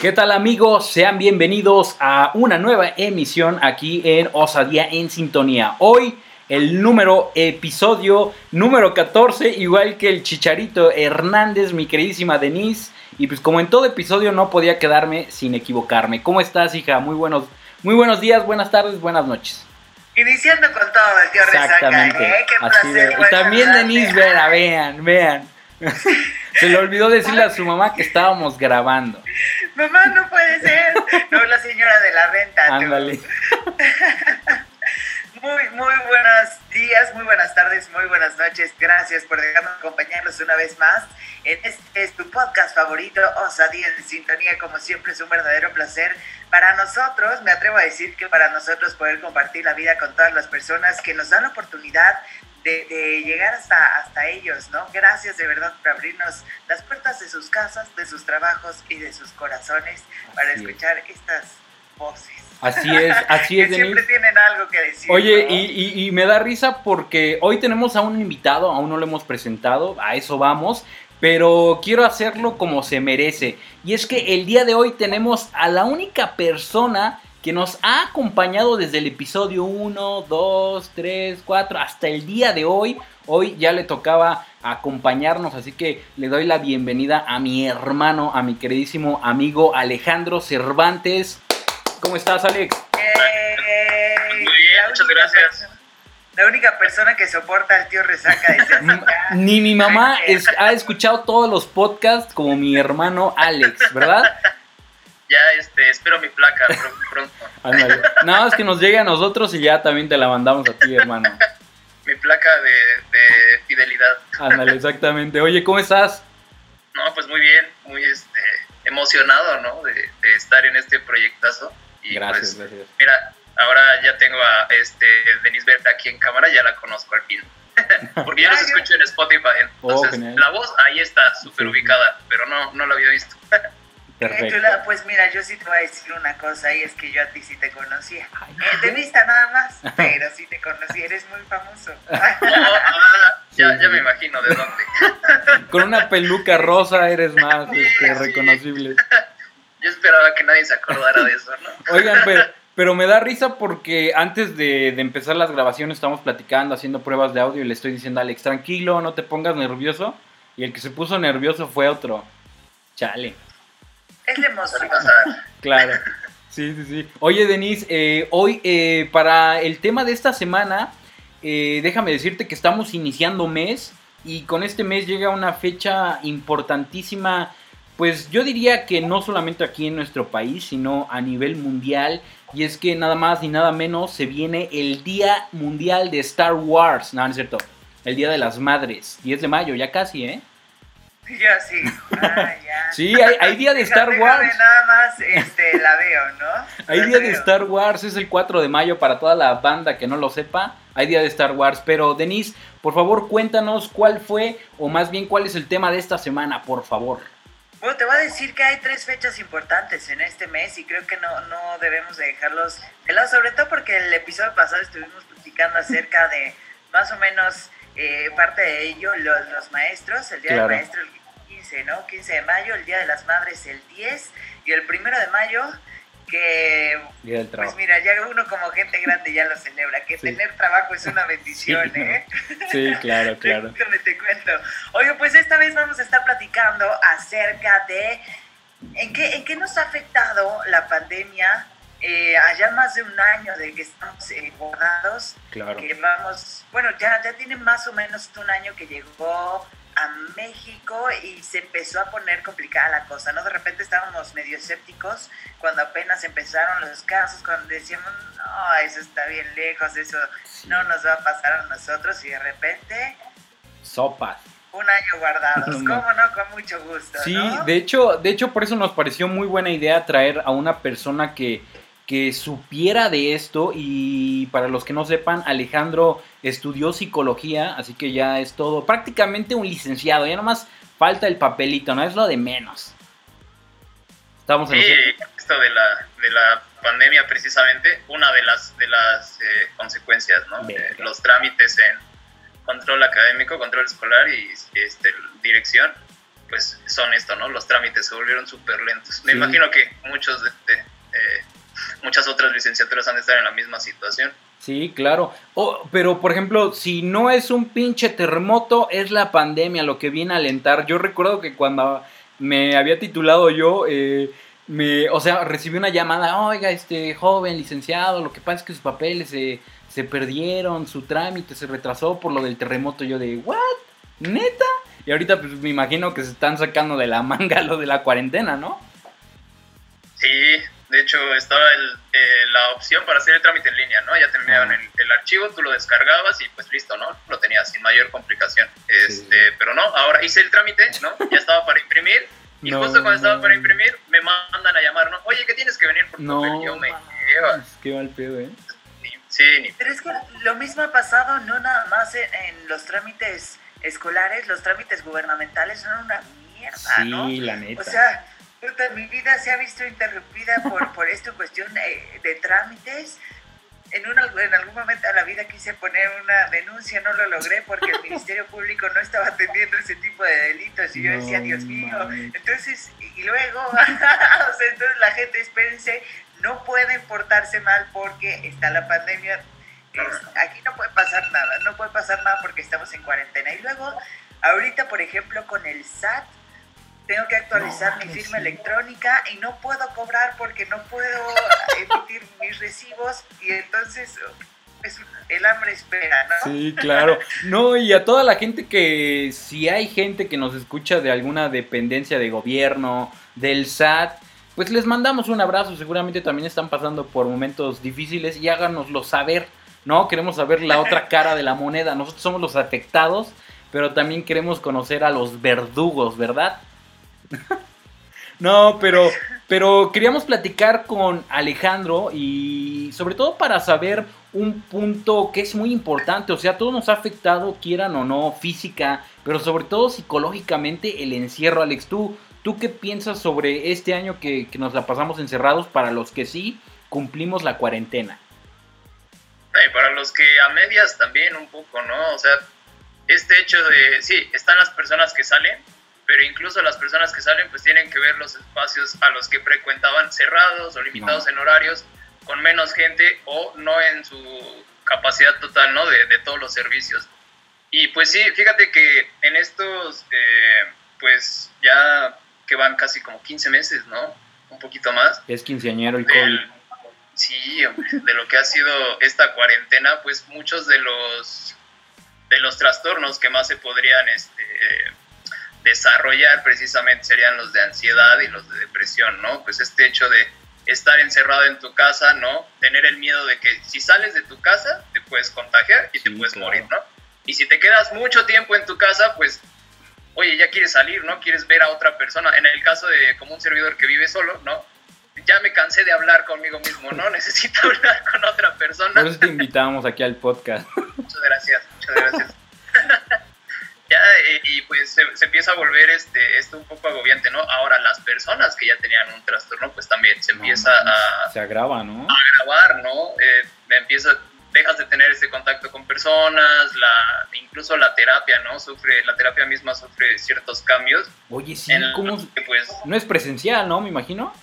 ¿Qué tal amigos? Sean bienvenidos a una nueva emisión aquí en Osadía en Sintonía. Hoy el número, episodio número 14, igual que el Chicharito Hernández, mi queridísima Denise. Y pues como en todo episodio no podía quedarme sin equivocarme. ¿Cómo estás, hija? Muy buenos, muy buenos días, buenas tardes, buenas noches. Iniciando con todo, el tío Exactamente. ¿eh? Qué placer, y también Denise Vera, vean, vean. Se le olvidó decirle a su mamá que estábamos grabando. Mamá, no puede ser. No, la señora de la renta. Ándale. Muy, muy buenos días, muy buenas tardes, muy buenas noches. Gracias por dejarnos acompañarnos una vez más en este es tu podcast favorito, Osadía en Sintonía. Como siempre, es un verdadero placer para nosotros. Me atrevo a decir que para nosotros poder compartir la vida con todas las personas que nos dan la oportunidad de, llegar hasta, hasta ellos, ¿no? Gracias de verdad por abrirnos las puertas de sus casas, de sus trabajos y de sus corazones para escuchar estas voces. Así es, así es, que Siempre tienen algo que decir. Oye, y, y, me da risa porque hoy tenemos a un invitado, aún no lo hemos presentado, a eso vamos, pero quiero hacerlo como se merece. Y es que el día de hoy tenemos a la única persona que nos ha acompañado desde el episodio 1, 2, 3, 4, hasta el día de hoy. Hoy ya le tocaba acompañarnos, así que le doy la bienvenida a mi hermano, a mi queridísimo amigo Alejandro Cervantes. ¿Cómo estás, Alex? Muy bien, muchas gracias. La única persona que soporta al tío Resaca Ni mi mamá ha escuchado todos los podcasts como mi hermano Alex, ¿verdad? ya este, espero mi placa pronto. Nada más que nos llegue a nosotros y ya también te la mandamos a ti, hermano. mi placa de, fidelidad. Ándale, exactamente. Oye, ¿cómo estás? No, pues muy bien, muy este, emocionado, ¿no? De, estar en este proyectazo. Y gracias, pues, gracias. Mira, ahora ya tengo a este, Denise Berta aquí en cámara, ya la conozco al fin. Porque yo los escucho en Spotify. Oh, Entonces, la voz ahí está súper ubicada, pero no, no la había visto. pues mira, yo sí te voy a decir una cosa y es que yo a ti sí te conocía. Eh, de vista nada más, pero sí te conocí, eres muy famoso. Ah, ya, ya me imagino de dónde. Con una peluca rosa eres más este, reconocible. Yo esperaba que nadie se acordara de eso, ¿no? Oigan, pero, pero me da risa porque antes de, de empezar las grabaciones estamos platicando, haciendo pruebas de audio y le estoy diciendo a Alex, tranquilo, no te pongas nervioso. Y el que se puso nervioso fue otro. Chale. Es la emoción. Claro. Sí, sí, sí. Oye, Denise, eh, hoy eh, para el tema de esta semana, eh, déjame decirte que estamos iniciando mes y con este mes llega una fecha importantísima, pues yo diría que no solamente aquí en nuestro país, sino a nivel mundial. Y es que nada más ni nada menos se viene el Día Mundial de Star Wars. No, no es cierto. El Día de las Madres. 10 de mayo, ya casi, ¿eh? Ya sí. Ah, ya. Sí, hay, día de Star Wars. Nada más este, la veo, ¿no? Hay día de Star Wars, es el 4 de mayo para toda la banda que no lo sepa. Hay día de Star Wars. Pero, Denise, por favor, cuéntanos cuál fue, o más bien cuál es el tema de esta semana, por favor. Bueno, te voy a decir que hay tres fechas importantes en este mes y creo que no, no debemos de dejarlos de lado, sobre todo porque el episodio pasado estuvimos platicando acerca de más o menos eh, parte de ello, los, maestros, el Día del Maestro, el 15, ¿no? 15 de mayo, el Día de las Madres el 10 y el primero de mayo que pues mira, ya uno como gente grande ya lo celebra, que tener trabajo es una bendición, ¿eh? Sí, claro, claro. Te cuento. Oye, pues esta vez vamos a estar platicando acerca de en qué, en qué nos ha afectado la pandemia eh, allá más de un año de que estamos eh, guardados, claro. que vamos, bueno, ya, ya tiene más o menos un año que llegó a México y se empezó a poner complicada la cosa, ¿no? De repente estábamos medio escépticos cuando apenas empezaron los casos, cuando decíamos, no, eso está bien lejos, eso no nos va a pasar a nosotros y de repente... Sopas. Un año guardados, ¿cómo no? Con mucho gusto. Sí, de hecho, de hecho por eso nos pareció muy buena idea traer a una persona que que supiera de esto y para los que no sepan, Alejandro estudió psicología, así que ya es todo, prácticamente un licenciado, ya nomás falta el papelito, no es lo de menos. Estamos en sí, esto de la, de la pandemia precisamente, una de las, de las eh, consecuencias, ¿no? los trámites en control académico, control escolar y este, dirección, pues son esto, ¿no? Los trámites se volvieron súper lentos. Me imagino que muchos de, eh, muchas otras licenciaturas han de estar en la misma situación. Sí, claro. Oh, pero, por ejemplo, si no es un pinche terremoto, es la pandemia lo que viene a alentar. Yo recuerdo que cuando me había titulado yo, eh, me, o sea, recibí una llamada, oiga, este joven licenciado, lo que pasa es que sus papeles se, se perdieron, su trámite se retrasó por lo del terremoto. Yo de, ¿what? ¿Neta? Y ahorita pues me imagino que se están sacando de la manga lo de la cuarentena, ¿no? Sí, de hecho, estaba eh, la opción para hacer el trámite en línea, ¿no? Ya te enviaban el, archivo, tú lo descargabas y pues listo, ¿no? Lo tenías sin mayor complicación. Este, Pero no, ahora hice el trámite, ¿no? Ya estaba para imprimir. Y justo cuando estaba para imprimir, me mandan a llamar, ¿no? Oye, ¿qué tienes que venir por no, Yo me. Qué mal pedo, ¿eh? Sí. Pero es que lo mismo ha pasado no nada más en, los trámites escolares, los trámites gubernamentales son una mierda, ¿no? Sí, la neta. O sea, mi vida se ha visto interrumpida por, por esta cuestión de, trámites. En, una, en algún momento de la vida quise poner una denuncia, no lo logré porque el Ministerio Público no estaba atendiendo ese tipo de delitos y yo decía, Dios mío, entonces, y luego, o sea, entonces la gente, espérense, no pueden portarse mal porque está la pandemia, aquí no puede pasar nada, no puede pasar nada porque estamos en cuarentena. Y luego, ahorita, por ejemplo, con el SAT, tengo que actualizar mi firma electrónica y no puedo cobrar porque no puedo emitir mis recibos y entonces es, el hambre espera, ¿no? Sí, claro. No, y a toda la gente que, si hay gente que nos escucha de alguna dependencia de gobierno, del SAT, pues les mandamos un abrazo, seguramente también están pasando por momentos difíciles y háganoslo saber, ¿no? Queremos saber la otra cara de la moneda, nosotros somos los afectados, pero también queremos conocer a los verdugos, ¿verdad? no, pero, pero queríamos platicar con Alejandro y sobre todo para saber un punto que es muy importante, o sea, todo nos ha afectado, quieran o no, física, pero sobre todo psicológicamente el encierro, Alex. ¿Tú, tú qué piensas sobre este año que, que nos la pasamos encerrados para los que sí cumplimos la cuarentena? Y para los que a medias también un poco, ¿no? O sea, este hecho de, sí, están las personas que salen, pero incluso las personas que salen pues tienen que ver los espacios a los que frecuentaban cerrados o limitados en horarios con menos gente o no en su capacidad total, ¿no? De, de todos los servicios. Y pues sí, fíjate que en estos, eh, pues ya que van casi como 15 meses, ¿no? Un poquito más. Es quinceañero el COVID. Sí, de lo que ha sido esta cuarentena, pues muchos de los de los trastornos que más se podrían este, desarrollar precisamente serían los de ansiedad y los de depresión, ¿no? Pues este hecho de estar encerrado en tu casa, ¿no? Tener el miedo de que si sales de tu casa te puedes contagiar y te puedes morir, ¿no? Y si te quedas mucho tiempo en tu casa, pues, oye, ya quieres salir, ¿no? Quieres ver a otra persona. En el caso de como un servidor que vive solo, ¿no? Ya me cansé de hablar conmigo mismo, ¿no? Necesito hablar con otra persona. Por eso te invitamos aquí al podcast. Muchas gracias, muchas gracias. ya, eh, y pues se, empieza a volver este, esto un poco agobiante, ¿no? Ahora las personas que ya tenían un trastorno, pues también se empieza a... Se agrava, ¿no? A agravar, ¿no? Eh, empieza, dejas de tener este contacto con personas, la, incluso la terapia, ¿no? Sufre, la terapia misma sufre ciertos cambios. Oye, sí, ¿cómo? pues, no es presencial, ¿no? Me imagino.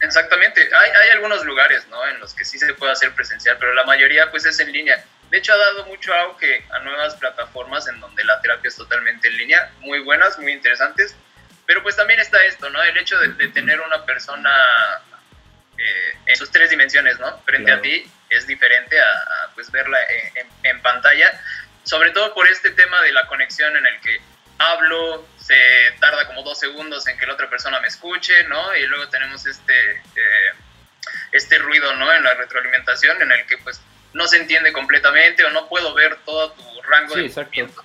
Exactamente, hay, hay algunos lugares, ¿no? En los que sí se puede hacer presencial, pero la mayoría pues es en línea. De hecho, ha dado mucho auge a nuevas plataformas en donde la terapia es totalmente en línea, muy buenas, muy interesantes, pero pues también está esto, ¿no? El hecho de, tener una persona eh, en sus tres dimensiones, ¿no? Frente a ti es diferente a, pues verla en, pantalla, sobre todo por este tema de la conexión en el que hablo, se tarda como dos segundos en que la otra persona me escuche, ¿no? Y luego tenemos este, eh, este ruido, ¿no? En la retroalimentación en el que pues no se entiende completamente o no puedo ver todo tu rango de movimiento.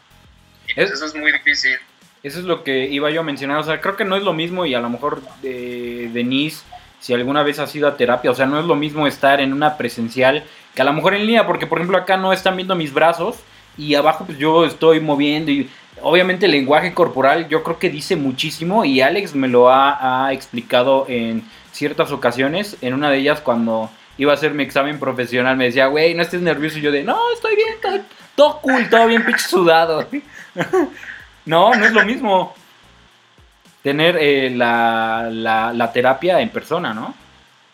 Y pues eso es muy difícil. Eso es lo que iba yo a mencionar. O sea, creo que no es lo mismo y a lo mejor de Denise, si alguna vez ha sido a terapia, o sea, no es lo mismo estar en una presencial que a lo mejor en línea, porque por ejemplo acá no están viendo mis brazos y abajo pues yo estoy moviendo y obviamente el lenguaje corporal yo creo que dice muchísimo y Alex me lo ha, explicado en ciertas ocasiones, en una de ellas cuando iba a hacer mi examen profesional, me decía, güey, no estés nervioso. Y yo de, no, estoy bien, todo cool, todo bien pinche sudado. no, no es lo mismo tener eh, la, la, terapia en persona, ¿no?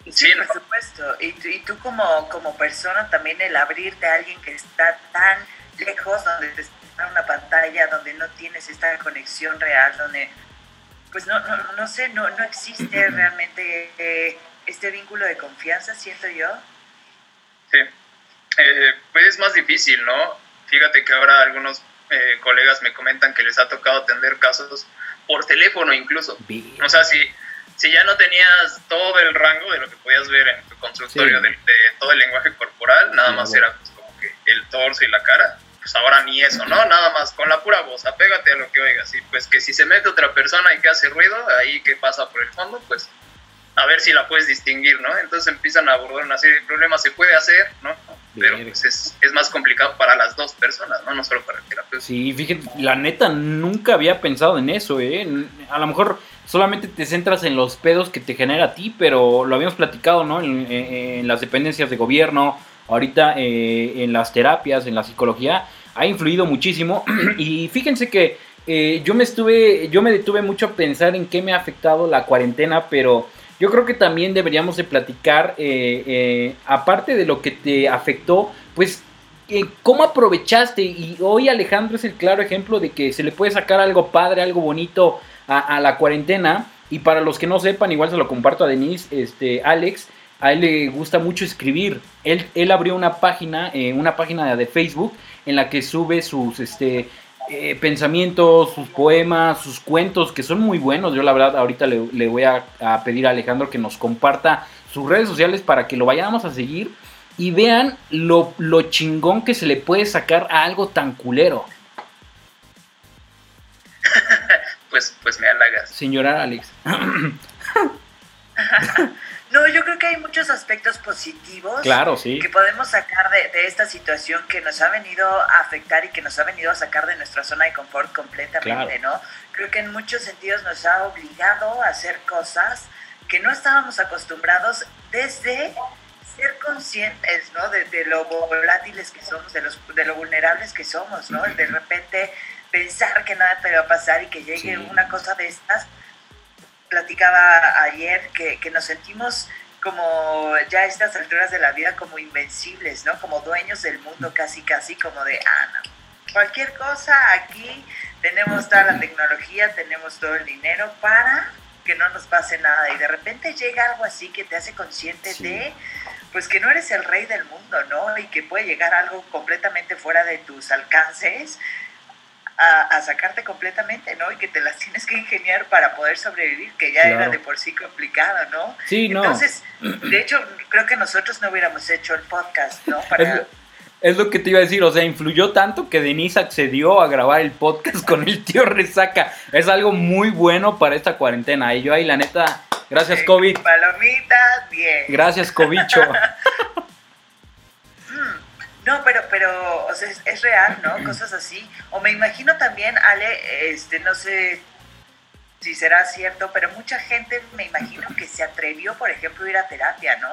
Sí, por supuesto. Y, y tú como, como persona también el abrirte a alguien que está tan lejos, donde te está una pantalla, donde no tienes esta conexión real, donde pues no, no, no sé, no, no existe realmente eh, este vínculo de confianza, siento yo. Sí, eh, pues es más difícil, ¿no? Fíjate que ahora algunos eh, colegas me comentan que les ha tocado atender casos por teléfono incluso. O sea, si, si ya no tenías todo el rango de lo que podías ver en tu consultorio de, todo el lenguaje corporal, nada más era pues, como que el torso y la cara, pues ahora ni eso, ¿no? Nada más con la pura voz, apégate a lo que oigas. Y pues que si se mete otra persona y que hace ruido, ahí que pasa por el fondo, pues a ver si la puedes distinguir, ¿no? Entonces empiezan a abordar una serie de problemas, se puede hacer, ¿no? Pero pues es, es, más complicado para las dos personas, ¿no? No solo para el terapeuta. Sí, fíjate, la neta nunca había pensado en eso, ¿eh? A lo mejor solamente te centras en los pedos que te genera a ti, pero lo habíamos platicado, ¿no? En, en las dependencias de gobierno, ahorita eh, en las terapias, en la psicología, ha influido muchísimo. y fíjense que eh, yo me estuve, yo me detuve mucho a pensar en qué me ha afectado la cuarentena, pero yo creo que también deberíamos de platicar, eh, aparte de lo que te afectó, pues cómo aprovechaste. Y hoy Alejandro es el claro ejemplo de que se le puede sacar algo padre, algo bonito a, a la cuarentena. Y para los que no sepan, igual se lo comparto a Denise, este, Alex a él le gusta mucho escribir. Él, él abrió una página, eh, una página de Facebook en la que sube sus este, eh, pensamientos, sus poemas, sus cuentos, que son muy buenos. Yo la verdad ahorita le, voy a, pedir a Alejandro que nos comparta sus redes sociales para que lo vayamos a seguir y vean lo, lo chingón que se le puede sacar a algo tan culero. pues, pues me halagas. Señora Alex. No, yo creo que hay muchos aspectos positivos claro, sí. que podemos sacar de, esta situación que nos ha venido a afectar y que nos ha venido a sacar de nuestra zona de confort completamente, ¿no? Creo que en muchos sentidos nos ha obligado a hacer cosas que no estábamos acostumbrados desde ser conscientes, ¿no? De, lo volátiles que somos, de, los, de lo vulnerables que somos, ¿no? De repente pensar que nada te va a pasar y que llegue una cosa de estas platicaba ayer que, que, nos sentimos como ya a estas alturas de la vida como invencibles, ¿no? Como dueños del mundo casi, casi como de, ah, no, cualquier cosa aquí, tenemos toda la tecnología, tenemos todo el dinero para que no nos pase nada y de repente llega algo así que te hace consciente de pues que no eres el rey del mundo, ¿no? Y que puede llegar algo completamente fuera de tus alcances a, sacarte completamente, ¿no? Y que te las tienes que ingeniar para poder sobrevivir, que ya era de por sí complicado, ¿no? Sí, no. Entonces, de hecho, creo que nosotros no hubiéramos hecho el podcast, ¿no? Es, lo que te iba a decir, o sea, influyó tanto que Denise accedió a grabar el podcast con el tío Resaca. Es algo muy bueno para esta cuarentena. Y yo ahí, la neta, gracias, COVID. Palomitas, bien. Gracias, Covicho. No, pero, pero, o sea, es, real, ¿no? Cosas así. O me imagino también, Ale, este, no sé si será cierto, pero mucha gente me imagino que se atrevió, por ejemplo, a ir a terapia, ¿no?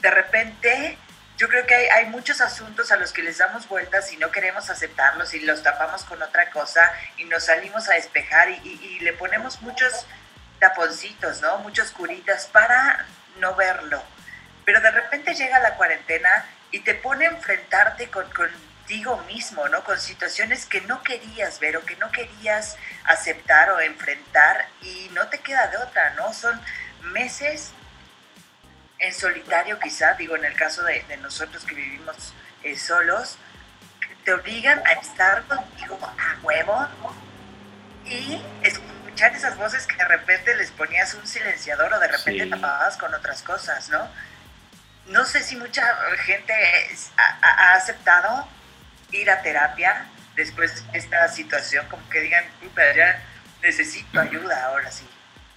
De repente, yo creo que hay, hay, muchos asuntos a los que les damos vueltas y no queremos aceptarlos y los tapamos con otra cosa y nos salimos a despejar y, y le ponemos muchos taponcitos, ¿no? Muchos curitas para no verlo. Pero de repente llega la cuarentena y te pone a enfrentarte con, contigo mismo, ¿no? Con situaciones que no querías ver o que no querías aceptar o enfrentar y no te queda de otra, ¿no? Son meses en solitario quizá, digo en el caso de, nosotros que vivimos eh, solos, te obligan a estar contigo a huevo y escuchar esas voces que de repente les ponías un silenciador o de repente tapabas con otras cosas, ¿no? No sé si mucha gente ha, aceptado ir a terapia después de esta situación, como que digan, puta, ya necesito ayuda ahora sí.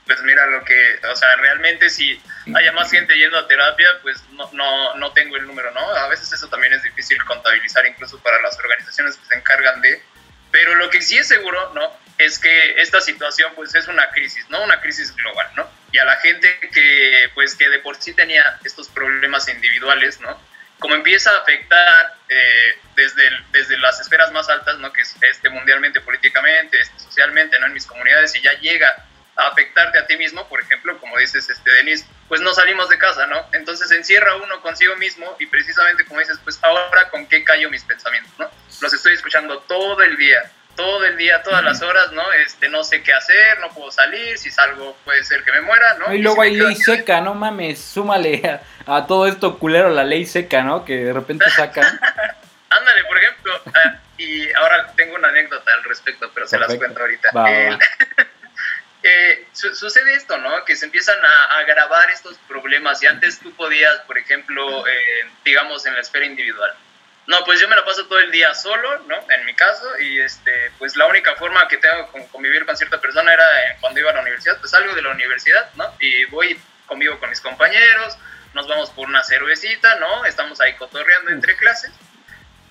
Pues mira, lo que, o sea, realmente si haya más gente yendo a terapia, pues no, no, no tengo el número, ¿no? A veces eso también es difícil contabilizar incluso para las organizaciones que se encargan de, pero lo que sí es seguro, ¿no? Es que esta situación pues es una crisis, ¿no? Una crisis global, ¿no? Y a la gente que, pues, que de por sí tenía estos problemas individuales, ¿no? Como empieza a afectar eh, desde, desde las esferas más altas, ¿no? Que es este, mundialmente, políticamente, este, socialmente, ¿no? En mis comunidades y ya llega a afectarte a ti mismo, por ejemplo, como dices, este, Denis, pues no salimos de casa, ¿no? Entonces encierra uno consigo mismo y precisamente como dices, pues ahora con qué callo mis pensamientos, ¿no? Los estoy escuchando todo el día, todo el día, todas las horas, ¿no? Este, no sé qué hacer, no puedo salir, si salgo puede ser que me muera, ¿no? Y luego hay ley seca, no mames, súmale a, todo esto culero la ley seca, ¿no? Que de repente sacan. Ándale, por ejemplo, ah, y ahora tengo una anécdota al respecto, pero se las cuento ahorita. Eh, sucede esto, ¿no? Que se empiezan a, agravar estos problemas y antes tú podías, por ejemplo, eh, digamos, en la esfera individual, no, pues yo me la paso todo el día solo, ¿no? En mi caso, y este, pues la única forma que tengo de convivir con cierta persona era eh, cuando iba a la universidad, pues salgo de la universidad, ¿no? Y voy, convivo con mis compañeros, nos vamos por una cervecita, ¿no? Estamos ahí cotorreando entre clases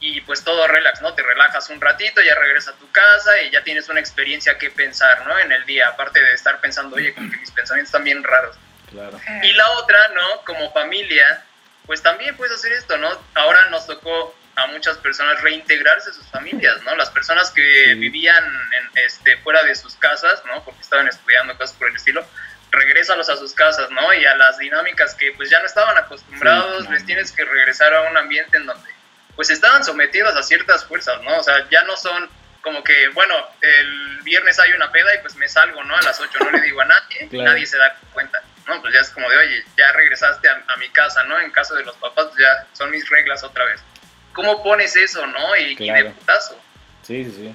y pues todo relax, ¿no? Te relajas un ratito, ya regresas a tu casa y ya tienes una experiencia que pensar, ¿no? En el día, aparte de estar pensando, oye, como que mis pensamientos están bien raros. Claro. Y la otra, ¿no? Como familia, pues también puedes hacer esto, ¿no? Ahora nos tocó a muchas personas reintegrarse a sus familias, ¿no? Las personas que vivían en, este, fuera de sus casas, ¿no? Porque estaban estudiando cosas por el estilo, regresan a sus casas, ¿no? Y a las dinámicas que pues ya no estaban acostumbrados, les tienes que regresar a un ambiente en donde pues estaban sometidos a ciertas fuerzas, ¿no? O sea, ya no son como que, bueno, el viernes hay una peda y pues me salgo, ¿no? A las 8 no le digo a nadie, nadie se da cuenta, ¿no? Pues ya es como de, oye, ya regresaste a, a mi casa, ¿no? En caso de los papás, pues ya son mis reglas otra vez. ¿Cómo pones eso, no? Y, de putazo. Sí, sí.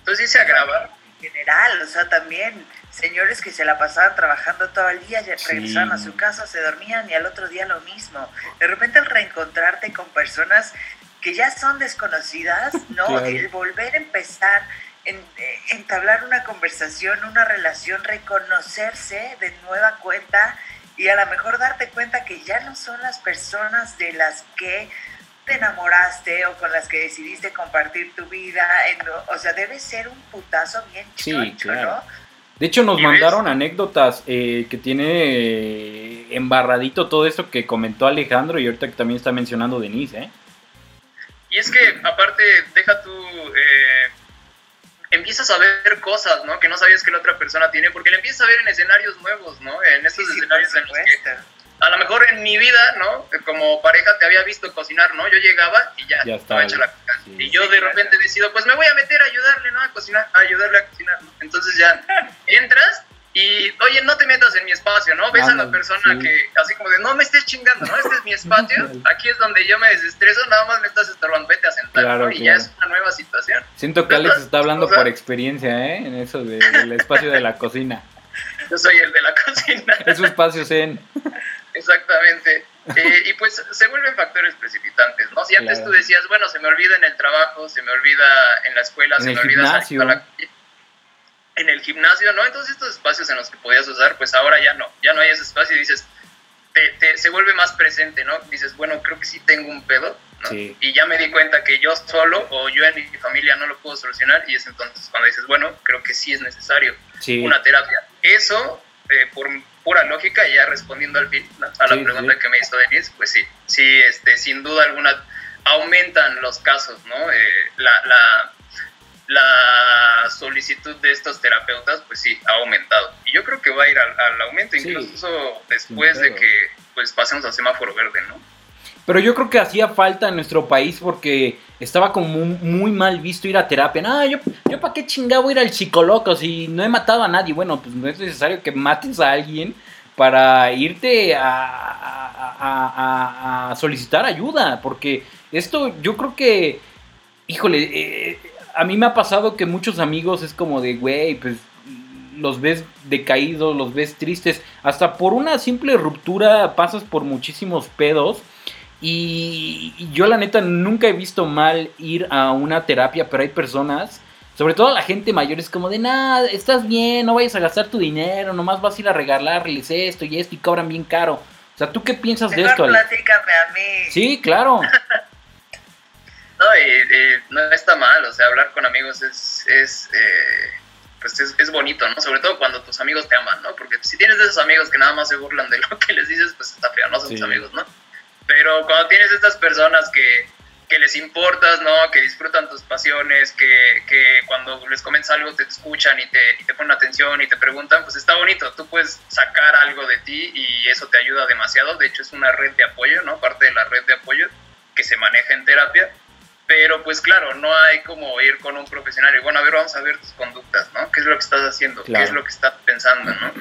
Entonces sí se agrava. En general, o sea, también señores que se la pasaban trabajando todo el día, ya regresaban a su casa, se dormían y al otro día lo mismo. De repente al reencontrarte con personas que ya son desconocidas, ¿no? El volver a empezar, en, eh, entablar una conversación, una relación, reconocerse de nueva cuenta y a lo mejor darte cuenta que ya no son las personas de las que te enamoraste o con las que decidiste compartir tu vida. o sea, debe ser un putazo bien sí, claro. De hecho, nos mandaron anécdotas eh, que tiene eh, embarradito todo esto que comentó Alejandro y ahorita que también está mencionando Denise, ¿eh? Y es que, aparte, deja tú... Eh, empiezas a ver cosas, ¿no? Que no sabías que la otra persona tiene, porque le empiezas a ver en escenarios nuevos, ¿no? En estos escenarios en los que a lo mejor en mi vida, ¿no? Como pareja te había visto cocinar, ¿no? Yo llegaba y ya, estaba hecha la Y yo de repente decido, pues me voy a meter a ayudarle, ¿no? A cocinar, a ayudarle a cocinar, ¿no? Entonces ya entras y, oye, no te metas en mi espacio, ¿no? Ves a la persona que, así como de, no me estés chingando, ¿no? Este es mi espacio, aquí es donde yo me desestreso, nada más me estás estorbando, vete a sentar, ¿no? Y ya es una nueva situación. Siento que Alex está hablando por experiencia, ¿eh? En eso del espacio de la cocina. Yo soy el de la cocina. Es su espacio zen. Exactamente. Eh, y pues se vuelven factores precipitantes, ¿no? Si antes tú decías, bueno, se me olvida en el trabajo, se me olvida en la escuela, se me olvida en el gimnasio, ¿no? Entonces estos espacios en los que podías usar, pues ahora ya no, ya no hay ese espacio y dices, te, se vuelve más presente, ¿no? Dices, bueno, creo que sí tengo un pedo, ¿no? Y ya me di cuenta que yo solo o yo en mi familia no lo puedo solucionar y es entonces cuando dices, bueno, creo que sí es necesario una terapia. Eso, eh, por pura lógica, ya respondiendo al fin a la pregunta que me hizo Denise, pues sí, sí, este, sin duda alguna aumentan los casos, ¿no? Eh, la, la, la, solicitud de estos terapeutas, pues sí, ha aumentado. Y yo creo que va a ir al, aumento, incluso después de que pues pasemos al semáforo verde, ¿no? Pero yo creo que hacía falta en nuestro país porque estaba como muy, mal visto ir a terapia. No, yo, yo para qué chingado ir al psicólogo si no he matado a nadie. Bueno, pues no es necesario que mates a alguien para irte a, a, solicitar ayuda. Porque esto yo creo que, híjole, eh, a mí me ha pasado que muchos amigos es como de, güey, pues los ves decaídos, los ves tristes. Hasta por una simple ruptura pasas por muchísimos pedos y, yo la neta nunca he visto mal ir a una terapia, pero hay personas, sobre todo la gente mayor, es como de, nada, estás bien, no vayas a gastar tu dinero, nomás vas a ir a regalarles esto y esto y cobran bien caro. O sea, ¿tú qué piensas de esto? platícame a mí. Sí, claro. no, no está mal, o sea, hablar con amigos es... es eh, pues es, bonito, ¿no? Sobre todo cuando tus amigos te aman, ¿no? Porque si tienes de esos amigos que nada más se burlan de lo que les dices, pues está feo, no son tus amigos, ¿no? Pero cuando tienes estas personas que, que les importas, ¿no? Que disfrutan tus pasiones, que, que cuando les comentas algo te escuchan y te, y te, ponen atención y te preguntan, pues está bonito. Tú puedes sacar algo de ti y eso te ayuda demasiado. De hecho, es una red de apoyo, ¿no? Parte de la red de apoyo que se maneja en terapia. Pero pues claro, no hay como ir con un profesional y bueno, a ver, vamos a ver tus conductas, ¿no? ¿Qué es lo que estás haciendo? ¿Qué es lo que estás pensando, ¿no?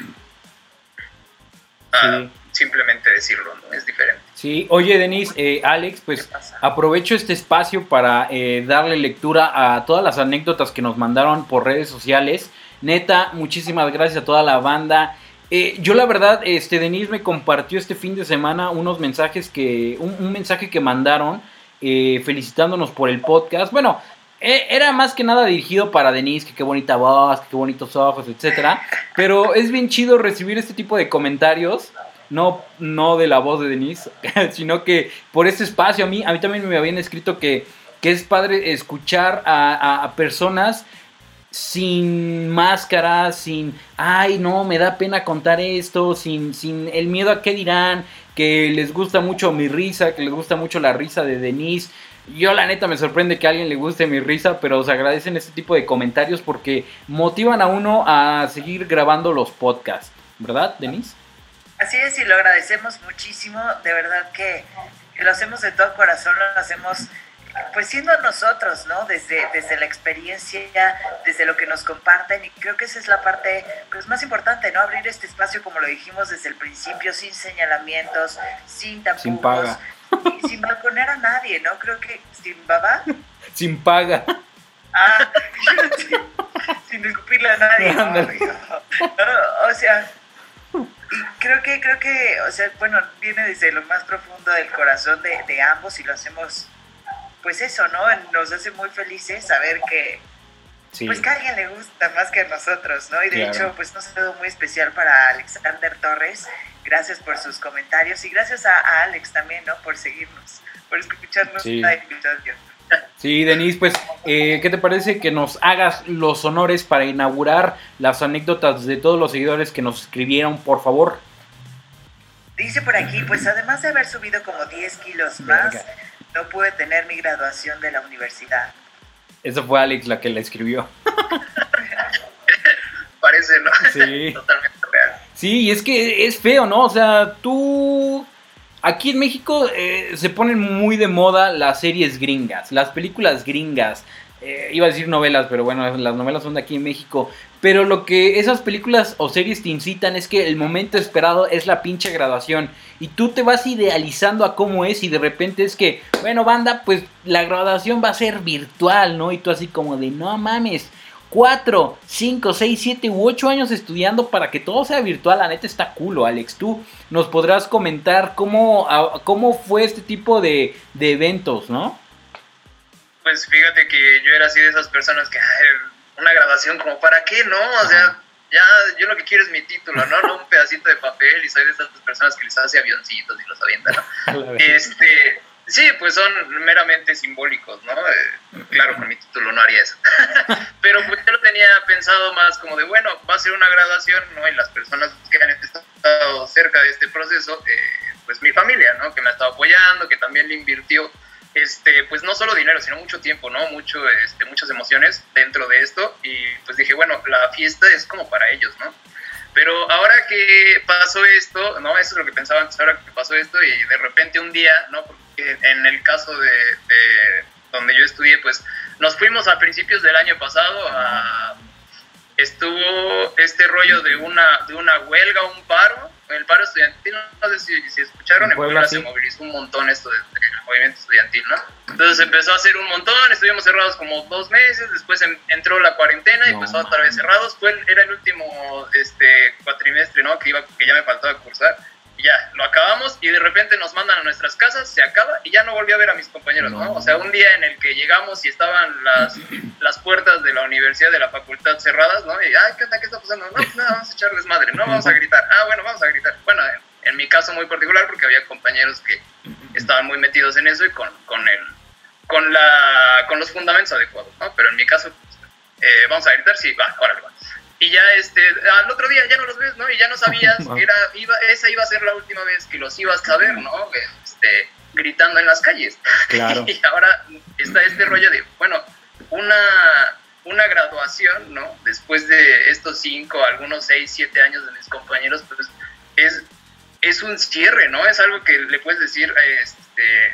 Ah, simplemente decirlo, ¿no? Es diferente. Sí, oye Denis, eh, Alex, pues aprovecho este espacio para eh, darle lectura a todas las anécdotas que nos mandaron por redes sociales. Neta, muchísimas gracias a toda la banda. Eh, yo la verdad, este Denis me compartió este fin de semana unos mensajes que, un, mensaje que mandaron felicitándonos por el podcast. Bueno, era más que nada dirigido para Denise, que qué bonita voz, que qué bonitos ojos, etcétera. Pero es bien chido recibir este tipo de comentarios no, no de la voz de Denise, sino que por ese espacio a mí, a mí también me habían escrito que, es padre escuchar a, personas sin máscara, sin, ay, no, me da pena contar esto, sin, sin el miedo a qué dirán, que les gusta mucho mi risa, que les gusta mucho la risa de Denise. Yo la neta me sorprende que a alguien le guste mi risa, pero se agradecen este tipo de comentarios porque motivan a uno a seguir grabando los podcasts, ¿verdad, Denise? Así es, y lo agradecemos muchísimo, de verdad que, lo hacemos de todo corazón, lo hacemos pues siendo nosotros, ¿no? Desde, desde la experiencia, desde lo que nos comparten, y creo que esa es la parte pues, más importante, ¿no? Abrir este espacio, como lo dijimos desde el principio, sin señalamientos, sin tapujos, sin paga. Y sin balconear a nadie, ¿no? Creo que sin baba. Sin paga. Ah, sin, sin escupirle a nadie. o sea, y creo que, creo que, o sea, bueno, viene desde lo más profundo del corazón de, de ambos y lo hacemos, pues eso, ¿no? Nos hace muy felices saber que, pues que a alguien le gusta más que a nosotros, ¿no? Y de hecho, pues un saludo muy especial para Alexander Torres. Gracias por sus comentarios y gracias a, Alex también, ¿no? Por seguirnos, por escucharnos sí. cada episodio. Sí, Denise, pues, eh, ¿qué te parece que nos hagas los honores para inaugurar las anécdotas de todos los seguidores que nos escribieron, por favor? Dice por aquí, pues además de haber subido como 10 kilos más, no pude tener mi graduación de la universidad. Eso fue Alex la que la escribió. Parece, ¿no? Sí. Totalmente real. Sí, y es que es feo, ¿no? O sea, tú Aquí en México eh, se ponen muy de moda las series gringas, las películas gringas. Eh, iba a decir novelas, pero bueno, las novelas son de aquí en México. Pero lo que esas películas o series te incitan es que el momento esperado es la pinche graduación. Y tú te vas idealizando a cómo es y de repente es que, bueno, banda, pues la graduación va a ser virtual, ¿no? Y tú así como de, no mames, 4, 5, 6, 7 u 8 años estudiando para que todo sea virtual. La neta está culo, Alex. Tú nos podrás comentar cómo, cómo fue este tipo de, eventos, ¿no? Pues fíjate que yo era así de esas personas que, una grabación como para qué, ¿no? O sea, ya yo lo que quiero es mi título, ¿no? No un pedacito de papel y soy de esas personas que les hace avioncitos y los avientan, ¿no? este Sí, pues son meramente simbólicos, ¿no? Eh, claro, con mi título no haría eso. Pero pues yo lo tenía pensado más como de, bueno, va a ser una graduación, ¿no? Y las personas que han estado cerca de este proceso, eh, pues mi familia, ¿no? Que me ha estado apoyando, que también le invirtió, este, pues no solo dinero, sino mucho tiempo, ¿no? Mucho, este, muchas emociones dentro de esto. Y pues dije, bueno, la fiesta es como para ellos, ¿no? Pero ahora que pasó esto, ¿no? Eso es lo que pensaba antes, ahora que pasó esto y de repente un día, ¿no? en el caso de, donde yo estudié, pues nos fuimos a principios del año pasado a... Estuvo este rollo de una, de una huelga, un paro, el paro estudiantil, no sé si, si escucharon, en Puebla, se movilizó un montón esto del movimiento estudiantil, ¿no? Entonces empezó a hacer un montón, estuvimos cerrados como dos meses, después entró la cuarentena y empezó otra vez cerrados, fue, era el último este, cuatrimestre, ¿no? Que, iba, que ya me faltaba cursar ya, lo acabamos y de repente nos mandan a nuestras casas, se acaba y ya no volví a ver a mis compañeros, ¿no? O sea, un día en el que llegamos y estaban las, las puertas de la universidad, de la facultad cerradas, ¿no? Y, ay, ¿qué onda? ¿Qué está pasando? No, pues nada, vamos a echarles madre, no vamos a gritar. Ah, bueno, vamos a gritar. Bueno, en, mi caso muy particular, porque había compañeros que estaban muy metidos en eso y con, con, el, con, la, con los fundamentos adecuados, ¿no? Pero en mi caso, eh, vamos a gritar, sí, va, órale, va y ya este, al otro día ya no los ves, ¿no? Y ya no sabías que era, iba, esa iba a ser la última vez que los ibas a ver, ¿no? Este, gritando en las calles. Claro. y ahora está este rollo de, bueno, una, una graduación, ¿no? Después de estos cinco, algunos seis, siete años de mis compañeros, pues es, es un cierre, ¿no? Es algo que le puedes decir este,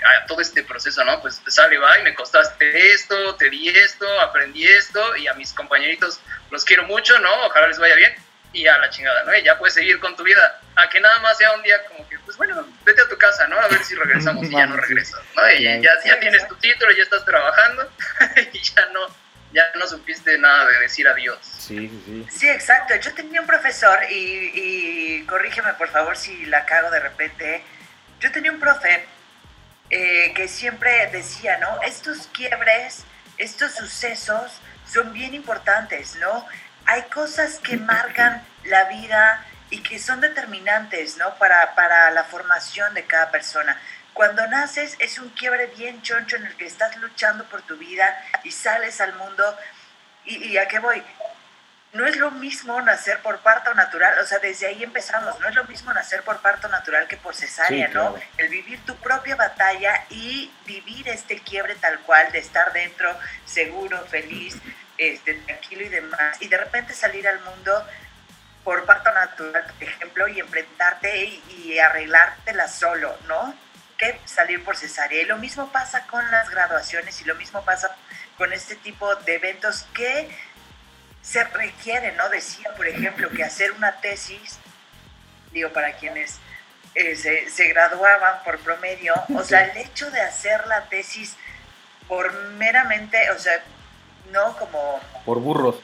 a todo este proceso, ¿no? Pues sale, va y me costaste esto, te di esto, aprendí esto y a mis compañeritos los quiero mucho, ¿no? Ojalá les vaya bien y a la chingada, ¿no? Y ya puedes seguir con tu vida. A que nada más sea un día como que, pues bueno, vete a tu casa, ¿no? A ver si regresamos y ya no regresas, ¿no? Y ya, ya tienes tu título, ya estás trabajando y ya no, ya no supiste nada de decir adiós. Sí, sí, sí. Sí, exacto. Yo tenía un profesor y, y corrígeme por favor si la cago de repente. Yo tenía un profe eh, que siempre decía, ¿no? Estos quiebres, estos sucesos son bien importantes, ¿no? Hay cosas que marcan la vida y que son determinantes, ¿no? Para, para la formación de cada persona. Cuando naces es un quiebre bien choncho en el que estás luchando por tu vida y sales al mundo. ¿Y, y a qué voy? No es lo mismo nacer por parto natural, o sea, desde ahí empezamos, no es lo mismo nacer por parto natural que por cesárea, Sí, claro. ¿no? El vivir tu propia batalla y vivir este quiebre tal cual, de estar dentro, seguro, feliz, este, tranquilo y demás, y de repente salir al mundo por parto natural, por ejemplo, y enfrentarte y, y arreglártela solo, ¿no? Que salir por cesárea. Y lo mismo pasa con las graduaciones y lo mismo pasa con este tipo de eventos que se requiere, ¿no? Decía, por ejemplo, que hacer una tesis, digo, para quienes eh, se, se graduaban por promedio, o sea, el hecho de hacer la tesis por meramente, o sea, no como, Por burros.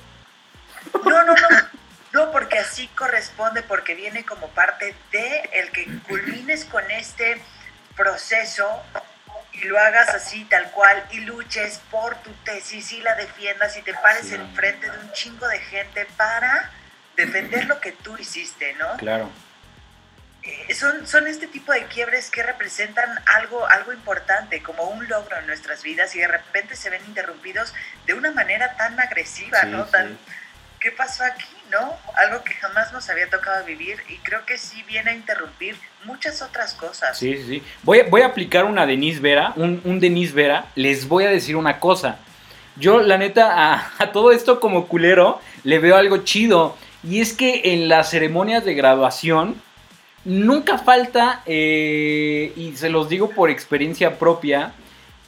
no, no, no, no, porque así corresponde, porque viene como parte de el que culmines con este proceso y lo hagas así, tal cual, y luches por tu tesis y la defiendas y te pares Sí. enfrente de un chingo de gente para defender lo que tú hiciste, ¿no? Claro. Eh, son, son este tipo de quiebres que representan algo, algo importante, como un logro en nuestras vidas y de repente se ven interrumpidos de una manera tan agresiva, Sí, ¿no? sí. Tan, ¿Qué pasó aquí, no? Algo que jamás nos había tocado vivir y creo que sí viene a interrumpir muchas otras cosas. Sí, sí, sí. Voy, voy a aplicar una Denise Vera, un, un Denise Vera. Les voy a decir una cosa. Yo, la neta, a, a todo esto como culero, le veo algo chido. Y es que en las ceremonias de graduación, nunca falta, eh, y se los digo por experiencia propia,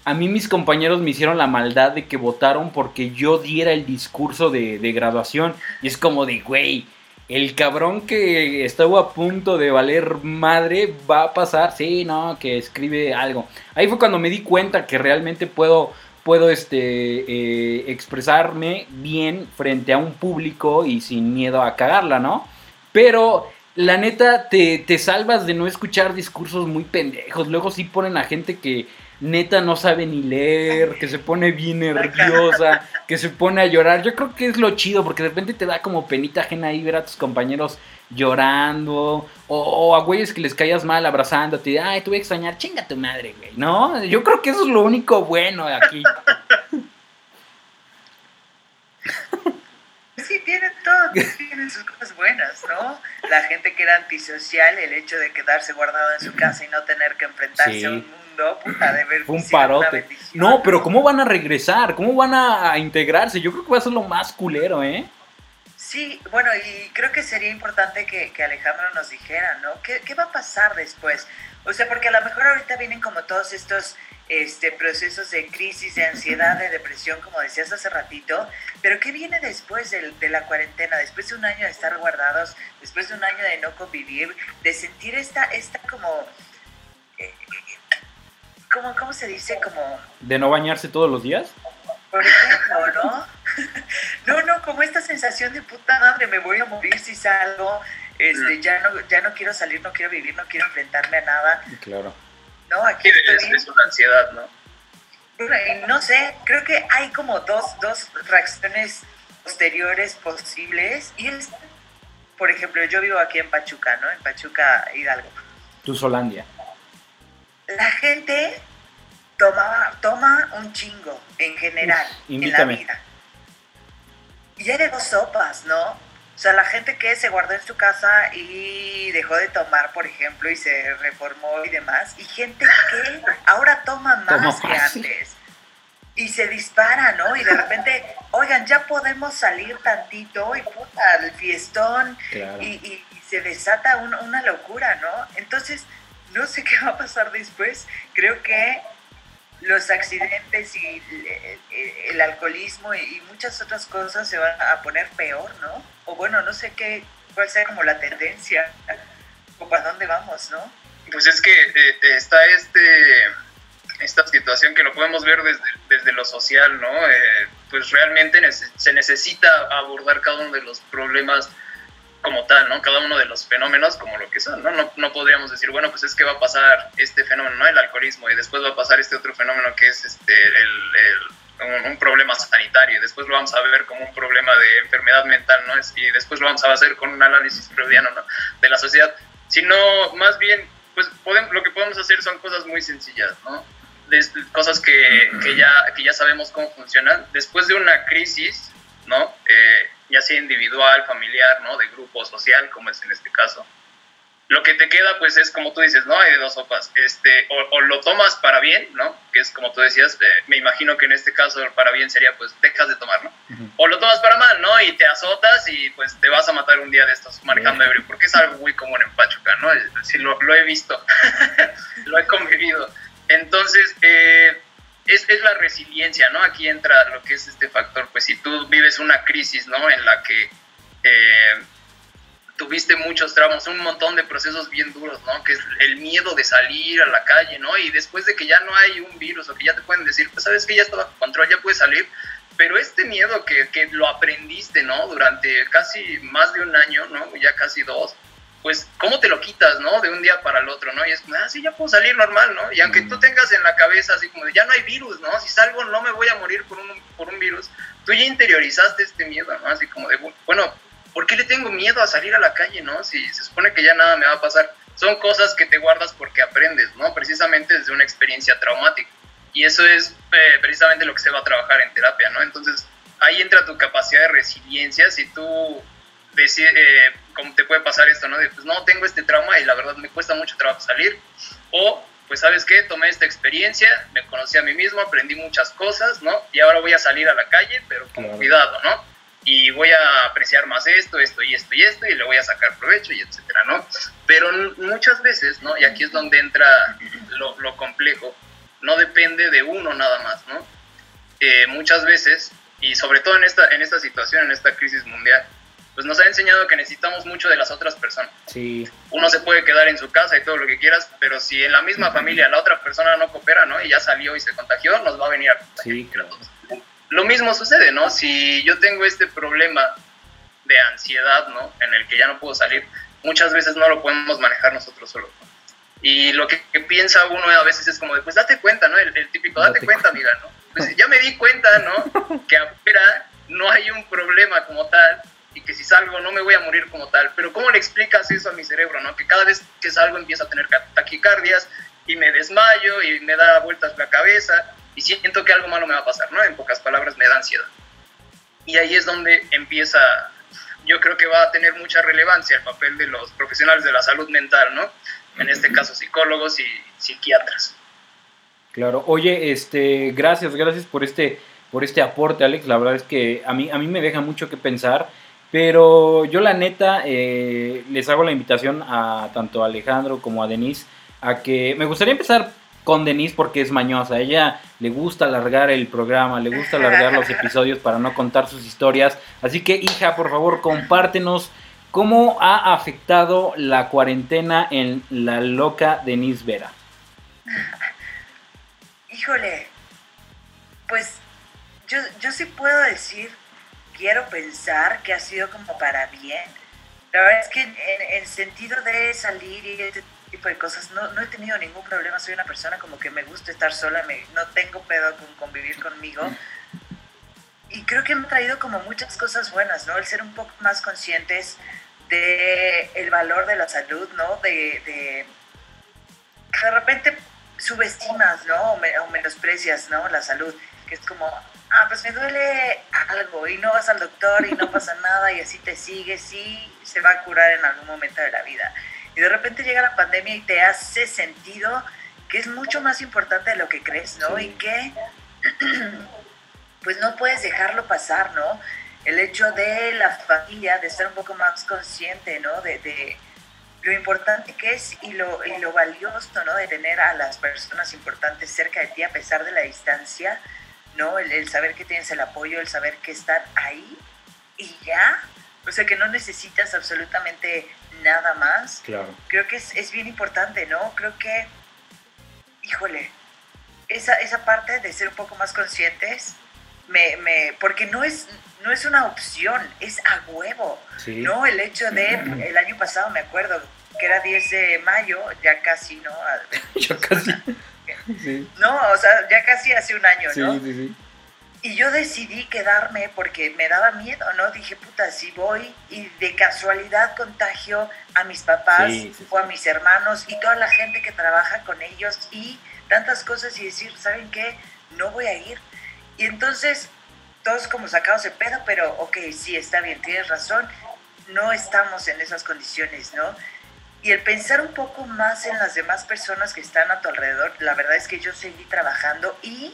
a mí mis compañeros me hicieron la maldad de que votaron porque yo diera el discurso de, de graduación. Y es como de, güey, el cabrón que estuvo a punto de valer madre va a pasar, sí, no, que escribe algo. Ahí fue cuando me di cuenta que realmente puedo, puedo este, eh, expresarme bien frente a un público y sin miedo a cagarla, ¿no? Pero la neta te, te salvas de no escuchar discursos muy pendejos. Luego sí ponen a gente que neta no sabe ni leer, que se pone bien nerviosa, que se pone a llorar. Yo creo que es lo chido, porque de repente te da como penita ajena ahí ver a tus compañeros llorando, o, o a güeyes que les caías mal abrazándote, ay, te voy a extrañar, chinga tu madre, güey, ¿no? Yo creo que eso es lo único bueno aquí. Sí, tiene todo, tiene sus cosas buenas, ¿no? La gente que era antisocial, el hecho de quedarse guardado en su casa y no tener que enfrentarse Sí. a un mundo, puta, de ver Fue un parote. No, pero ¿cómo van a regresar? ¿Cómo van a, a integrarse? Yo creo que va a ser lo más culero, ¿eh? Sí, bueno, y creo que sería importante que, que Alejandro nos dijera, ¿no? ¿Qué, ¿Qué va a pasar después? O sea, porque a lo mejor ahorita vienen como todos estos este, procesos de crisis, de ansiedad, de depresión, como decías hace ratito, pero ¿qué viene después del- de, la cuarentena? Después de un año de estar guardados, después de un año de no convivir, de sentir esta, esta como... ¿cómo, ¿Cómo se dice? Como De no bañarse todos los días. por ejemplo, ¿no? No, no, como esta sensación de puta madre, me voy a morir si salgo, este, ya no, ya no quiero salir, no quiero vivir, no quiero enfrentarme a nada, Claro. ¿no? Aquí Sí, estoy. es, es una ansiedad, ¿no? No sé, creo que hay como dos, dos reacciones posteriores posibles, y es, por ejemplo, yo vivo aquí en Pachuca, ¿no? En Pachuca, Hidalgo. Tu Solandia. La gente toma, toma un chingo en general Uf, en la vida. Y hay de dos sopas, ¿no? O sea, la gente que se guardó en su casa y dejó de tomar, por ejemplo, y se reformó y demás. Y gente que ahora toma más que antes. Y se dispara, ¿no? Y de repente, oigan, ya podemos salir tantito y puta, el fiestón. Y, se desata una locura, ¿no? Entonces, no sé qué va a pasar después. Creo que los accidentes y el, alcoholismo y, muchas otras cosas se van a poner peor, ¿no? O bueno, no sé qué, cuál sea como la tendencia o para dónde vamos, ¿no? Pues es que eh, está este esta situación que lo podemos ver desde, desde lo social, ¿no? Eh, pues realmente se necesita abordar cada uno de los problemas como tal, ¿no? Cada uno de los fenómenos como lo que son, ¿no? ¿no? No podríamos decir, bueno, pues es que va a pasar este fenómeno, ¿no? El alcoholismo, y después va a pasar este otro fenómeno que es este, el, un, problema sanitario, y después lo vamos a ver como un problema de enfermedad mental, ¿no? Y después lo vamos a hacer con un análisis freudiano, ¿no? De la sociedad, sino más bien, pues podemos, lo que podemos hacer son cosas muy sencillas, ¿no? cosas que, que, ya, que ya sabemos cómo funcionan. Después de una crisis, ¿no? Eh, ya sea individual, familiar, ¿no? De grupo social, como es en este caso. Lo que te queda, pues, es como tú dices, ¿no? Hay de dos sopas. Este, o, lo tomas para bien, ¿no? Que es como tú decías, eh, me imagino que en este caso para bien sería, pues, dejas de tomar, ¿no? O lo tomas para mal, ¿no? Y te azotas y, pues, te vas a matar un día de estos manejando ebrio, porque es algo muy común en Pachuca, ¿no? Sí, lo, lo he visto, lo he convivido. Entonces, eh, es, es, la resiliencia, ¿no? Aquí entra lo que es este factor, pues si tú vives una crisis, ¿no? En la que eh, tuviste muchos tramos, un montón de procesos bien duros, ¿no? Que es el miedo de salir a la calle, ¿no? Y después de que ya no hay un virus o que ya te pueden decir, pues sabes que ya está bajo control, ya puedes salir, pero este miedo que, que lo aprendiste, ¿no? Durante casi más de un año, ¿no? Ya casi dos, pues, ¿cómo te lo quitas, no? De un día para el otro, ¿no? Y es como, ah, sí, ya puedo salir normal, ¿no? Y aunque tú tengas en la cabeza así como de, ya no hay virus, ¿no? Si salgo no me voy a morir por un, por un virus, tú ya interiorizaste este miedo, ¿no? Así como de, bueno, ¿por qué le tengo miedo a salir a la calle, ¿no? Si se supone que ya nada me va a pasar. Son cosas que te guardas porque aprendes, ¿no? Precisamente desde una experiencia traumática. Y eso es eh, precisamente lo que se va a trabajar en terapia, ¿no? Entonces, ahí entra tu capacidad de resiliencia. Si tú decir, eh, cómo te puede pasar esto, ¿no? De, pues no, tengo este trauma y la verdad me cuesta mucho trabajo salir. O, pues, ¿sabes qué? Tomé esta experiencia, me conocí a mí mismo, aprendí muchas cosas, ¿no? Y ahora voy a salir a la calle, pero con cuidado, ¿no? Y voy a apreciar más esto, esto y esto y esto, y le voy a sacar provecho y etcétera, ¿no? Pero muchas veces, ¿no? Y aquí es donde entra lo, lo complejo, no depende de uno nada más, ¿no? Eh, muchas veces, y sobre todo en esta, en esta situación, en esta crisis mundial, pues nos ha enseñado que necesitamos mucho de las otras personas. Sí. Uno se puede quedar en su casa y todo lo que quieras, pero si en la misma familia la otra persona no coopera, ¿no? Y ya salió y se contagió, nos va a venir a sí, Lo mismo sucede, ¿no? Si yo tengo este problema de ansiedad, ¿no? En el que ya no puedo salir, muchas veces no lo podemos manejar nosotros solos. Y lo que, piensa uno a veces es como de, pues date cuenta, ¿no? El, típico, date, cuenta, amiga, ¿no? Pues ya me di cuenta, ¿no? Que afuera no hay un problema como tal, y que si salgo no me voy a morir como tal. Pero ¿cómo le explicas eso a mi cerebro? ¿no? Que cada vez que salgo empiezo a tener taquicardias y me desmayo y me da vueltas la cabeza y siento que algo malo me va a pasar, ¿no? En pocas palabras, me da ansiedad. Y ahí es donde empieza, yo creo que va a tener mucha relevancia el papel de los profesionales de la salud mental, ¿no? En este caso, psicólogos y psiquiatras. Claro, oye, este, gracias, gracias por este, por este aporte, Alex. La verdad es que a mí, a mí me deja mucho que pensar. Pero yo la neta eh, les hago la invitación a tanto a Alejandro como a Denise a que me gustaría empezar con Denise porque es mañosa. Ella le gusta alargar el programa, le gusta alargar los episodios para no contar sus historias. Así que hija, por favor, compártenos cómo ha afectado la cuarentena en la loca Denise Vera. Híjole, pues yo, yo sí puedo decir quiero pensar que ha sido como para bien. La verdad es que en, el sentido de salir y este tipo de cosas, no, no, he tenido ningún problema. Soy una persona como que me gusta estar sola, me, no tengo pedo con convivir conmigo. Y creo que me ha traído como muchas cosas buenas, ¿no? El ser un poco más conscientes de el valor de la salud, ¿no? De, de, de repente subestimas, ¿no? O, menosprecias, ¿no? La salud, que es como, ah, pues me duele algo y no vas al doctor y no pasa nada y así te sigues y se va a curar en algún momento de la vida. Y de repente llega la pandemia y te hace sentido que es mucho más importante de lo que crees, ¿no? Y que pues no puedes dejarlo pasar, ¿no? El hecho de la familia, de estar un poco más consciente, ¿no? De, lo importante que es y lo, y lo valioso, ¿no? De tener a las personas importantes cerca de ti a pesar de la distancia, ¿no? El, saber que tienes el apoyo, el saber que están ahí y ya. O sea, que no necesitas absolutamente nada más. Claro. Creo que es, es bien importante, ¿no? Creo que, híjole, esa, esa parte de ser un poco más conscientes, me, me, porque no es, no es una opción, es a huevo. ¿no? El hecho de, el año pasado me acuerdo, que era 10 de mayo, ya casi, ¿no? ya casi. No, o sea, ya casi hace un año, ¿no? Sí, sí, y yo decidí quedarme porque me daba miedo, ¿no? Dije, puta, si voy y de casualidad contagio a mis papás o a mis hermanos y toda la gente que trabaja con ellos y tantas cosas y decir, ¿saben qué? No voy a ir. Y entonces, todos como sacados de pedo, pero ok, sí, está bien, tienes razón, no estamos en esas condiciones, ¿no? Y el pensar un poco más en las demás personas que están a tu alrededor, la verdad es que yo seguí trabajando y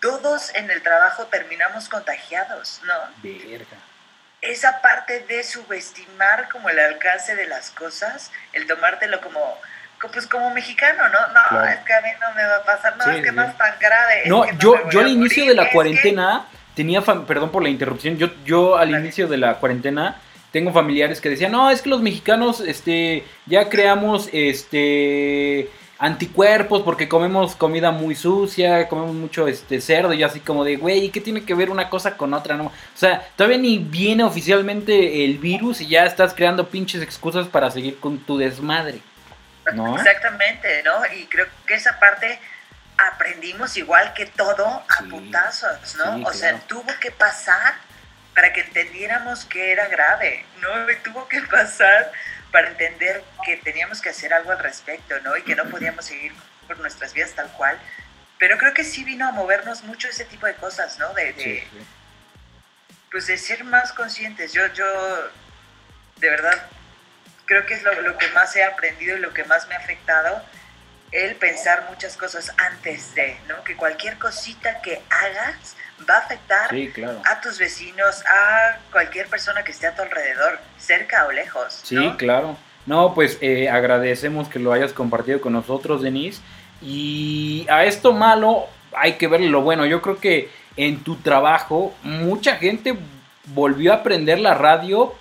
todos en el trabajo terminamos contagiados, ¿no? Verga. Esa parte de subestimar como el alcance de las cosas, el tomártelo como, pues como mexicano, ¿no? No, es que a mí no me va a pasar, no, es que no es tan grave. No, yo, yo al inicio de la cuarentena tenía, perdón por la interrupción, yo, yo al inicio de la cuarentena tengo familiares que decían, no, es que los mexicanos, este, ya creamos, este, anticuerpos porque comemos comida muy sucia, comemos mucho este cerdo y así como de, güey, ¿qué tiene que ver una cosa con otra? No, o sea, todavía ni viene oficialmente el virus y ya estás creando pinches excusas para seguir con tu desmadre. ¿No? Exactamente, ¿no? Y creo que esa parte aprendimos igual que todo a putazos, ¿no? o sea, tuvo que pasar para que entendiéramos que era grave, ¿no? tuvo que pasar para entender que teníamos que hacer algo al respecto, ¿no? Y que no podíamos seguir por nuestras vidas tal cual. Pero creo que sí vino a movernos mucho ese tipo de cosas, ¿no? De, Pues de ser más conscientes. Yo, yo, de verdad, creo que es lo, lo que más he aprendido y lo que más me ha afectado el pensar muchas cosas antes de, ¿no? Que cualquier cosita que hagas va a afectar a tus vecinos, a cualquier persona que esté a tu alrededor, cerca o lejos. Sí, claro. No, pues eh, agradecemos que lo hayas compartido con nosotros, Denise. Y a esto malo hay que verle lo bueno. Yo creo que en tu trabajo mucha gente volvió a aprender la radio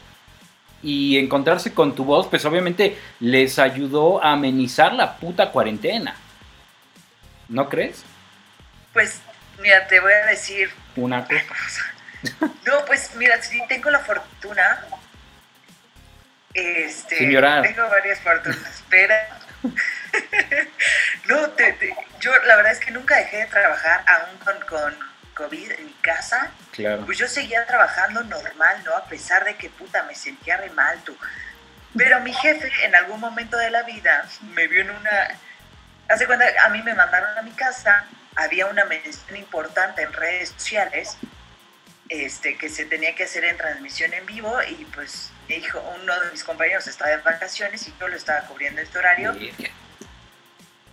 y encontrarse con tu voz, pues obviamente les ayudó a amenizar la puta cuarentena. ¿No crees? Pues Mira, te voy a decir. Una cosa. No, pues mira, si tengo la fortuna. Este. Señora. Tengo varias fortunas. Espera. no, te, yo la verdad es que nunca dejé de trabajar aún con, con COVID en mi casa. Claro. Pues yo seguía trabajando normal, ¿no? A pesar de que puta me sentía re mal tú. Pero mi jefe en algún momento de la vida me vio en una. Hace cuenta, a mí me mandaron a mi casa había una mención importante en redes sociales este, que se tenía que hacer en transmisión en vivo y pues dijo, uno de mis compañeros estaba en vacaciones y yo lo estaba cubriendo este horario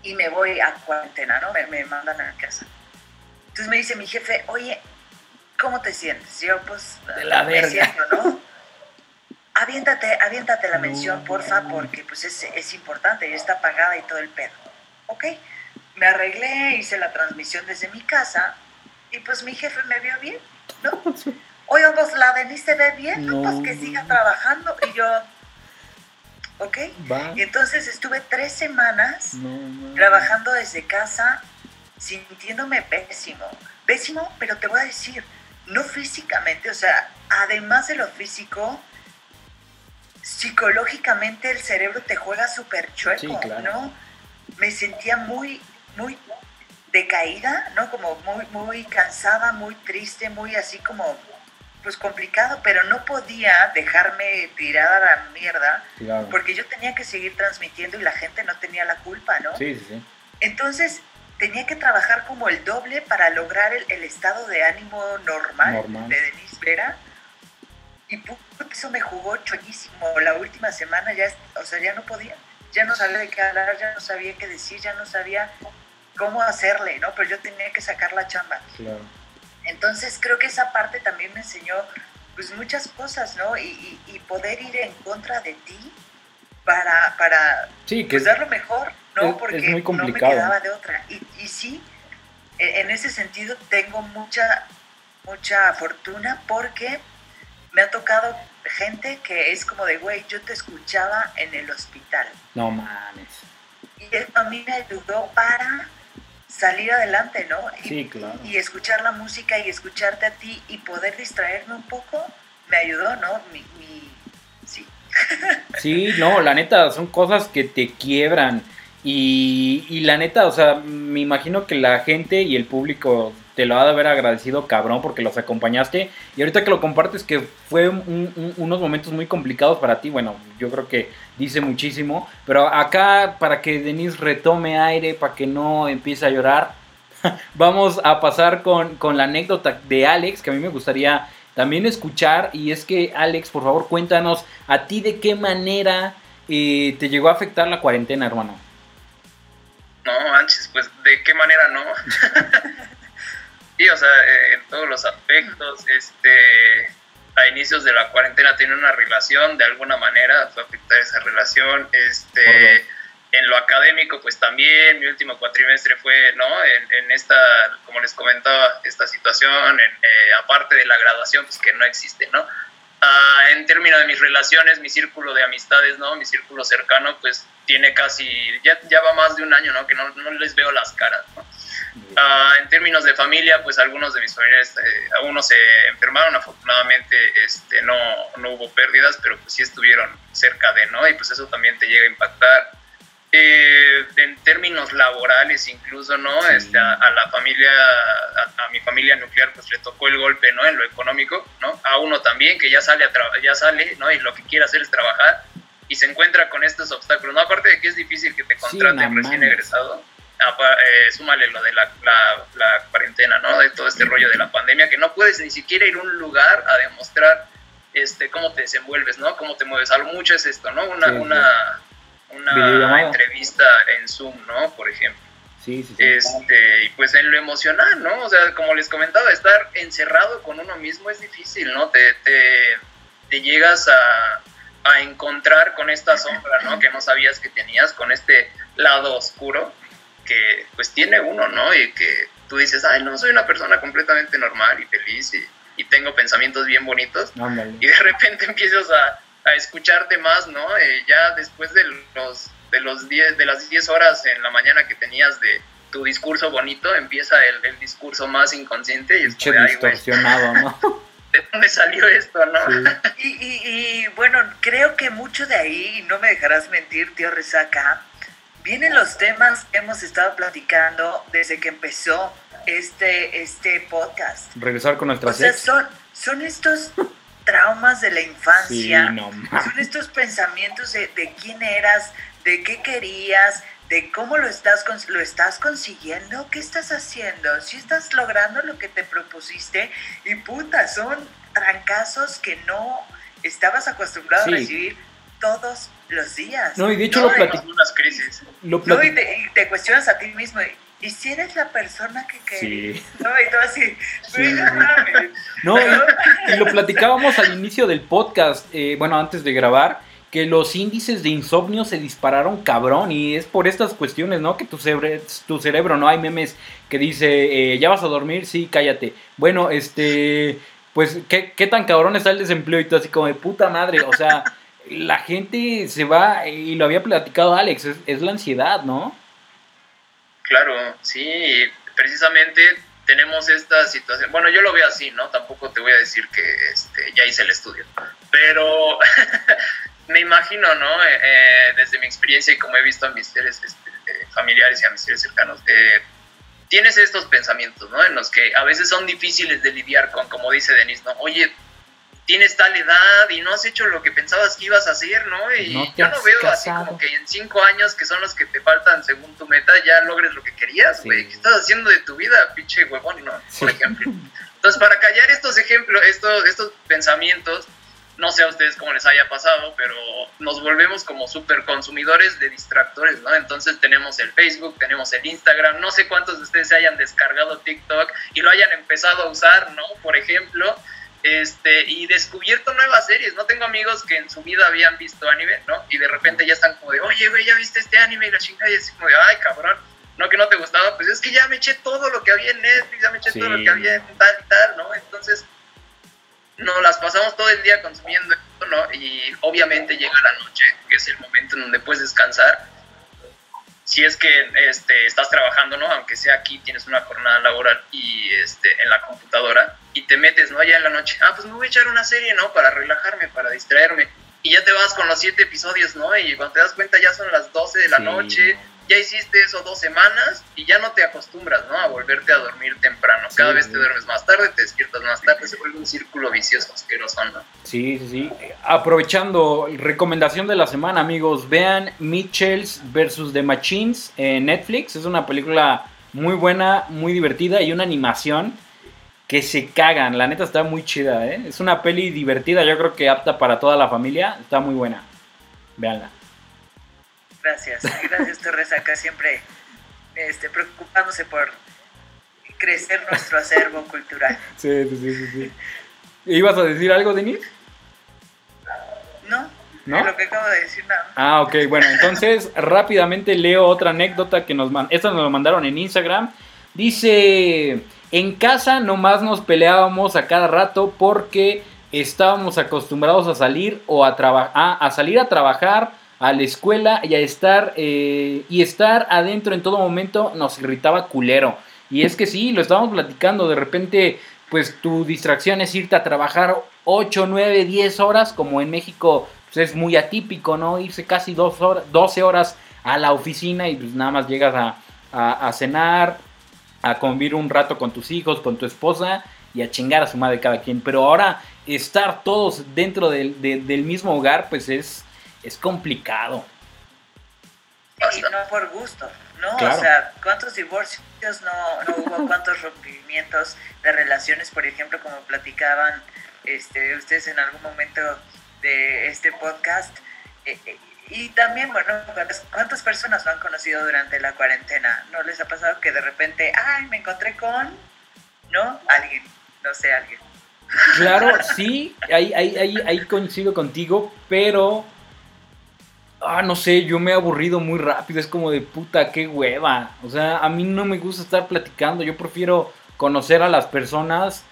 y me voy a cuarentena, ¿no? Me, mandan a casa. Entonces me dice mi jefe, oye, ¿cómo te sientes? Yo pues de la me siento, ¿no? Aviéntate, aviéntate la mención, porfa, porque pues es, es importante, ya está pagada y todo el pedo. Ok me arreglé, hice la transmisión desde mi casa y pues mi jefe me vio bien, ¿no? Oye, pues la Denise se ve bien, ¿no? Pues que siga trabajando y yo, ¿ok? Y entonces estuve tres semanas trabajando desde casa sintiéndome pésimo, pésimo, pero te voy a decir, no físicamente, o sea, además de lo físico, psicológicamente el cerebro te juega súper chueco, ¿no? Me sentía muy muy decaída, ¿no? Como muy, muy cansada, muy triste, muy así como, pues complicado, pero no podía dejarme tirada a la mierda, porque yo tenía que seguir transmitiendo y la gente no tenía la culpa, ¿no? Sí, sí, Entonces, tenía que trabajar como el doble para lograr el, estado de ánimo normal, de Denise Vera. Y eso me jugó chollísimo. La última semana ya, o sea, ya no podía, ya no sabía de qué hablar, ya no sabía qué decir, ya no sabía cómo hacerle, ¿no? Pero yo tenía que sacar la chamba. Entonces creo que esa parte también me enseñó pues muchas cosas, ¿no? Y, poder ir en contra de ti para, para sí, que pues, dar lo mejor, ¿no? Porque muy complicado. no me quedaba de otra. Y, y sí, e, en ese sentido tengo mucha, mucha fortuna porque me ha tocado gente que es como de, güey, yo te escuchaba en el hospital. No mames. Y eso a mí me ayudó para salir adelante, ¿no? Y, sí, claro. Y escuchar la música y escucharte a ti y poder distraerme un poco, me ayudó, ¿no? Mi, Sí. sí, no, la neta, son cosas que te quiebran. Y, y la neta, o sea, me imagino que la gente y el público te lo ha de haber agradecido cabrón porque los acompañaste. Y ahorita que lo compartes que fue unos momentos muy complicados para ti, bueno, yo creo que dice muchísimo. Pero acá, para que Denise retome aire, para que no empiece a llorar, vamos a pasar con, la anécdota de Alex, que a mí me gustaría también escuchar. Y es que, Alex, por favor, cuéntanos a ti de qué manera eh, te llegó a afectar la cuarentena, hermano. No, Anches, pues de qué manera no. sí, o sea, eh, en todos los aspectos, este, a inicios de la cuarentena tenía una relación, de alguna manera fue afectar esa relación, este, en lo académico pues también, mi último cuatrimestre fue, ¿no? En, esta, como les comentaba, esta situación, eh, aparte de la graduación, pues que no existe, ¿no? Ah, en términos de mis relaciones, mi círculo de amistades, ¿no? Mi círculo cercano, pues tiene casi, ya, ya va más de un año, ¿no? Que no, no les veo las caras, ¿no? Ah, en términos de familia, pues algunos de mis familiares, eh, algunos se enfermaron, afortunadamente este, no, no hubo pérdidas, pero pues sí estuvieron cerca de, ¿no? Y pues eso también te llega a impactar. Eh, en términos laborales incluso, ¿no? Este, a, la familia, a, mi familia nuclear, pues le tocó el golpe, ¿no? En lo económico, ¿no? A uno también que ya sale, a ya sale, ¿no? Y lo que quiere hacer es trabajar y se encuentra con estos obstáculos, ¿no? Aparte de que es difícil que te contraten recién egresado, eh, súmale lo de la, la, cuarentena, ¿no? De todo este rollo de la pandemia, que no puedes ni siquiera ir a un lugar a demostrar este, cómo te desenvuelves, ¿no? Cómo te mueves. Algo mucho es esto, ¿no? Una, una, una entrevista en Zoom, ¿no? Por ejemplo. Sí, sí, sí. Este, y pues en lo emocional, ¿no? O sea, como les comentaba, estar encerrado con uno mismo es difícil, ¿no? Te, te, te llegas a, a encontrar con esta sombra, ¿no? Que no sabías que tenías, con este lado oscuro que pues tiene uno, ¿no? Y que tú dices, ay, no, soy una persona completamente normal y feliz y, tengo pensamientos bien bonitos. Y de repente empiezas a, a escucharte más, ¿no? Eh, ya después de los de los 10 de las 10 horas en la mañana que tenías de tu discurso bonito, empieza el, discurso más inconsciente y es distorsionado, ¿no? ¿De dónde salió esto, no? Y, y, y, bueno, creo que mucho de ahí, no me dejarás mentir, tío Resaca, vienen los temas que hemos estado platicando desde que empezó este, este podcast. Regresar con nuestras o sea, son, son estos traumas de la infancia, son estos pensamientos de, de, quién eras, de qué querías, de cómo lo estás, lo estás consiguiendo, qué estás haciendo, si estás logrando lo que te propusiste y puta, son trancazos que no estabas acostumbrado a recibir todos los días. No, y de hecho lo platicamos. crisis. no, y te, cuestionas a ti mismo. ¿Y si eres la persona que querías? Sí. No, y todo así. no, y, lo platicábamos al inicio del podcast, eh, bueno, antes de grabar, que los índices de insomnio se dispararon cabrón y es por estas cuestiones, ¿no? Que tu cerebro, tu cerebro ¿no? Hay memes que dice, eh, ya vas a dormir, sí, cállate. Bueno, este, pues, ¿qué, ¿qué tan cabrón está el desempleo? Y tú así como de puta madre, o sea la gente se va, y lo había platicado Alex, es, la ansiedad, ¿no? Claro, sí, precisamente tenemos esta situación, bueno, yo lo veo así, ¿no? Tampoco te voy a decir que este, ya hice el estudio, pero me imagino, ¿no? Eh, eh, desde mi experiencia y como he visto a mis seres este, eh, familiares y a mis seres cercanos, tienes estos pensamientos, ¿no? En los que a veces son difíciles de lidiar con, como dice Denise, ¿no? Oye, tienes tal edad y no has hecho lo que pensabas que ibas a hacer, ¿no? Y yo no veo así como que en cinco años, que son los que te faltan según tu meta, ya logres lo que querías, güey. ¿Qué estás haciendo de tu vida, pinche huevón, no? Por ejemplo. Entonces, para callar estos ejemplos, estos, estos pensamientos, no sé a ustedes cómo les haya pasado, pero nos volvemos como súper consumidores de distractores, ¿no? Entonces tenemos el Facebook, tenemos el Instagram, no sé cuántos de ustedes se hayan descargado TikTok y lo hayan empezado a usar, ¿no? Por ejemplo, este, y descubierto nuevas series, ¿no? Tengo amigos que en su vida habían visto anime, ¿no? Y de repente ya están como de, oye, güey, ¿ya viste este anime? Y la chingada, y así como de, ay, cabrón, no que no te gustaba, pues es que ya me eché todo lo que había en Netflix, ya me eché todo lo que había en tal y tal, ¿no? Entonces no las pasamos todo el día consumiendo esto, ¿no? Y obviamente llega la noche, que es el momento en donde puedes descansar. Si es que este, estás trabajando, ¿no? Aunque sea aquí, tienes una jornada laboral y este, en la computadora y te metes, ¿no? Allá en la noche, ah, pues me voy a echar una serie, ¿no? Para relajarme, para distraerme. Y ya te vas con los siete episodios, ¿no? Y cuando te das cuenta ya son las 12 de la noche, ya hiciste eso dos semanas y ya no te acostumbras, ¿no? A volverte a dormir temprano. Cada vez te duermes más tarde, te despiertas más tarde, se vuelve un círculo vicioso asqueroso, ¿no? Sí, sí, sí. Aprovechando, recomendación de la semana, amigos, vean Mitchells vs. The Machines en Netflix. Es una película muy buena, muy divertida y una animación que se cagan. La neta está muy chida, ¿eh? Es una peli divertida, yo creo que apta para toda la familia. Está muy buena. Veanla. Gracias, gracias Torres, acá siempre este, preocupándose por crecer nuestro acervo cultural. Sí, sí, sí, sí. ¿Ibas a decir algo, Denis? No, ¿No? lo que acabo de decir nada. Ah, ok, bueno, entonces rápidamente leo otra anécdota que nos esta nos lo mandaron en Instagram. Dice, en casa nomás nos peleábamos a cada rato porque estábamos acostumbrados a salir o a, a salir a trabajar a la escuela y a estar eh, y estar adentro en todo momento nos irritaba culero. Y es que sí, lo estábamos platicando, de repente pues tu distracción es irte a trabajar 8, 9, 10 horas, como en México pues, es muy atípico, ¿no? Irse casi dos horas, 12 horas a la oficina y pues nada más llegas a, cenar, a convivir un rato con tus hijos, con tu esposa y a chingar a su madre cada quien. Pero ahora estar todos dentro del mismo hogar pues es es complicado. Y no por gusto, ¿no? O sea, ¿cuántos divorcios no, no hubo? ¿Cuántos rompimientos de relaciones, por ejemplo, como platicaban este, ustedes en algún momento de este podcast? Eh, eh, y también, bueno, ¿cuántas, personas lo han conocido durante la cuarentena? ¿No les ha pasado que de repente, ay, me encontré con, ¿no? Alguien, no sé, alguien. Claro, sí, ahí, ahí, ahí, ahí coincido contigo, pero ah, no sé, yo me he aburrido muy rápido, es como de puta, qué hueva. O sea, a mí no me gusta estar platicando, yo prefiero conocer a las personas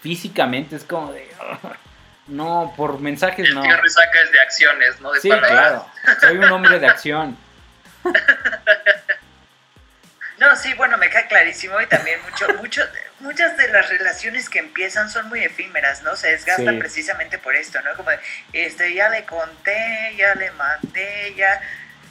físicamente, es como de... no, por mensajes no. El resaca es de acciones, no de sí, claro, soy un hombre de acción. No, sí, bueno, me queda clarísimo y también mucho, mucho, muchas de las relaciones que empiezan son muy efímeras, ¿no? Se desgastan precisamente por esto, ¿no? Como, este, ya le conté, ya le mandé, ya,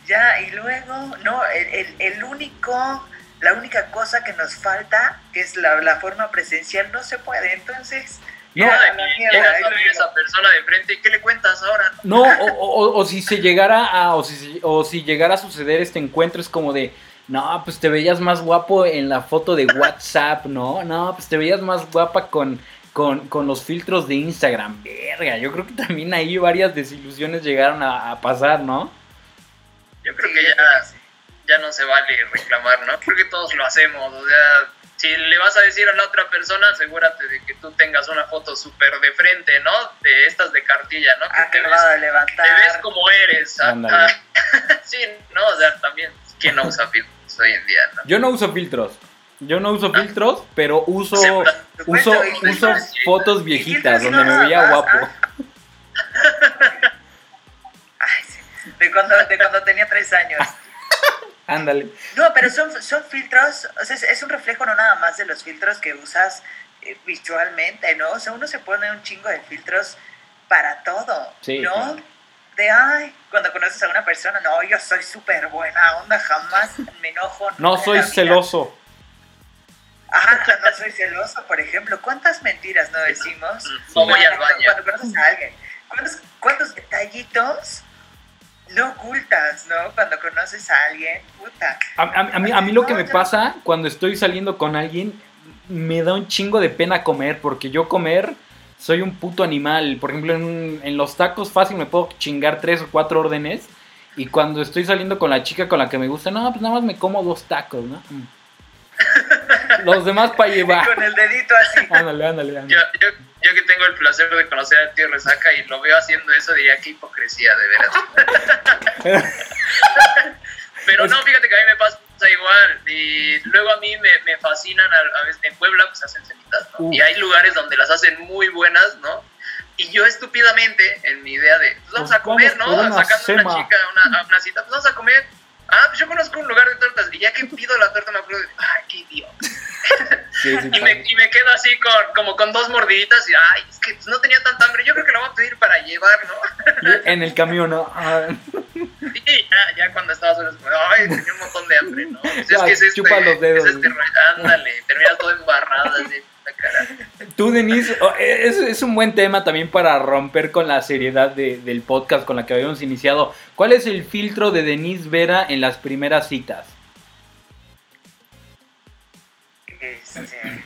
ya, y luego, no, el, el, único, la única cosa que nos falta, que es la, la forma presencial, no se puede, entonces... No, esa persona de frente, ¿y qué le cuentas ahora? No, o, o, o, si se llegara a, o si, o si llegara a suceder este encuentro, es como de, no, pues te veías más guapo en la foto de WhatsApp, ¿no? No, pues te veías más guapa con, con, los filtros de Instagram. Verga, yo creo que también ahí varias desilusiones llegaron a, pasar, ¿no? Yo creo que ya, ya no se vale reclamar, ¿no? Creo que todos lo hacemos, o sea, si le vas a decir a la otra persona, asegúrate de que tú tengas una foto súper de frente, ¿no? De estas de cartilla, ¿no? Ah, que te, ves, de levantar. te ves como eres. Ah, sí, no, o sea, también, ¿quién no usa filtros? hoy en día. Yo no uso filtros. Yo no uso filtros, pero uso, uso, uso fotos viejitas donde me veía guapo. de, cuando, de cuando tenía tres años. Ándale. No, pero son, son filtros, o sea, es, un reflejo no nada más de los filtros que usas eh, visualmente, ¿no? O sea, uno se pone un chingo de filtros para todo, ¿no? De, ay, cuando conoces a una persona, no, yo soy súper buena onda, jamás me enojo. No soy celoso. Ajá, no soy celoso, por ejemplo. ¿Cuántas mentiras no decimos? No voy al baño. Cuando conoces a alguien. ¿Cuántos, cuántos detallitos no ocultas, no? Cuando conoces a alguien, puta. A, a- a mí, a mí lo que me pasa cuando estoy saliendo con alguien, me da un chingo de pena comer, porque yo comer soy un puto animal. Por ejemplo, en, en los tacos fácil me puedo chingar tres o cuatro órdenes. Y cuando estoy saliendo con la chica con la que me gusta, no, pues nada más me como dos tacos, ¿no? Mm. Los demás para llevar. Con el dedito así. Ándale, ándale, ándale. Yo, yo, yo que tengo el placer de conocer a Tío Resaca y lo veo haciendo eso, diría que hipocresía, de veras. Pero no, fíjate que a mí me pasa igual. Y luego a mí me, me fascinan, a, a veces en Puebla pues hacen cenitas, ¿no? Uh. Y hay lugares donde las hacen muy buenas, ¿no? Y yo estúpidamente, en mi idea de, pues vamos Pues a comer, vamos ¿no? una Sacando una chica una, a una cita, pues vamos a comer. Ah, pues yo conozco un lugar de tortas. Y ya que pido la torta me acuerdo de, ay, qué idiota. Sí, sí, Y me, y me quedo así con, como con dos mordiditas y, ay, es que no tenía tanta hambre. Yo creo que lo voy a pedir para llevar, ¿no? En el camión, ¿no? Ah, Y ya, ya cuando estaba solo, es como, ay, tenía un montón de hambre, ¿no? Pues Ya, es que es este, chupa los dedos, es este ándale, terminas todo embarrado así. Tú, Denise, oh, es, es un buen tema también para romper con la seriedad de- del podcast con la que habíamos iniciado. ¿Cuál es el filtro de Denise Vera en las primeras citas? Este,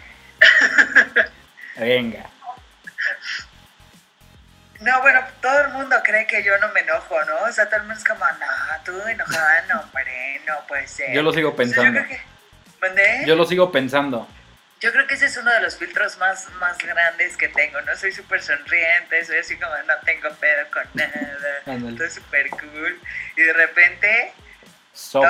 Venga. No, bueno, todo el mundo cree que yo no me enojo, ¿no? O sea, todo el mundo es como, no, tú enojada, no, hombre, no puede ser. Yo lo sigo pensando. yo creo que, ¿Mandé? Yo lo sigo pensando. Yo creo que ese es uno de los filtros más, más grandes que tengo, ¿no? Soy súper sonriente, soy así como no tengo pedo con nada, estoy súper cool. Y de repente, Sopa.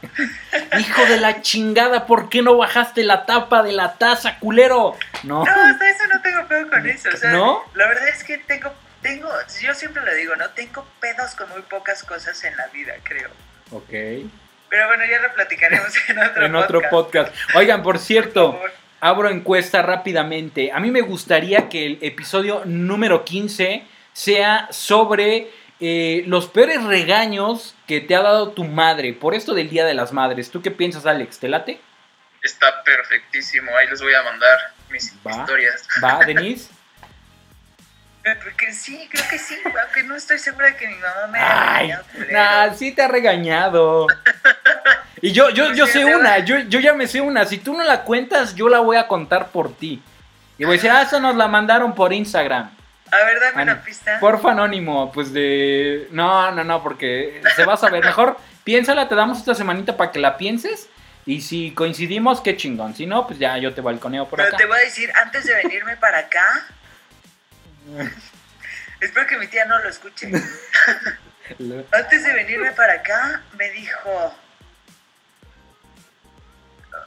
toma. Hijo de la chingada, ¿por qué no bajaste la tapa de la taza, culero? No. No, hasta eso no tengo pedo con eso. O sea, ¿No? la verdad es que tengo, tengo, yo siempre lo digo, ¿no? Tengo pedos con muy pocas cosas en la vida, creo. Ok. Pero bueno, ya lo platicaremos en otro En otro podcast. Oigan, por cierto, abro encuesta rápidamente. A mí me gustaría que el episodio número 15 sea sobre eh, los peores regaños que te ha dado tu madre por esto del Día de las Madres. ¿Tú qué piensas, Alex? ¿Te late? Está perfectísimo, ahí les voy a mandar mis Va. historias. ¿Va, Denise? Porque sí, creo que sí, aunque no estoy segura de que mi mamá me haya Ay, regañado, nah, sí te ha regañado. Y yo, yo, yo sé una, yo, yo ya me sé una. Si tú no la cuentas, yo la voy a contar por ti. Y voy a decir, ah, eso nos la mandaron por Instagram. A ver, dame una pista. Porfa anónimo, pues de... No, no, no, porque se va a saber. Mejor piénsala, te damos esta semanita para que la pienses. Y si coincidimos, qué chingón. Si no, pues ya yo te balconeo por Pero acá. te voy a decir, antes de venirme para acá, espero que mi tía no lo escuche. Antes de venirme para acá, me dijo.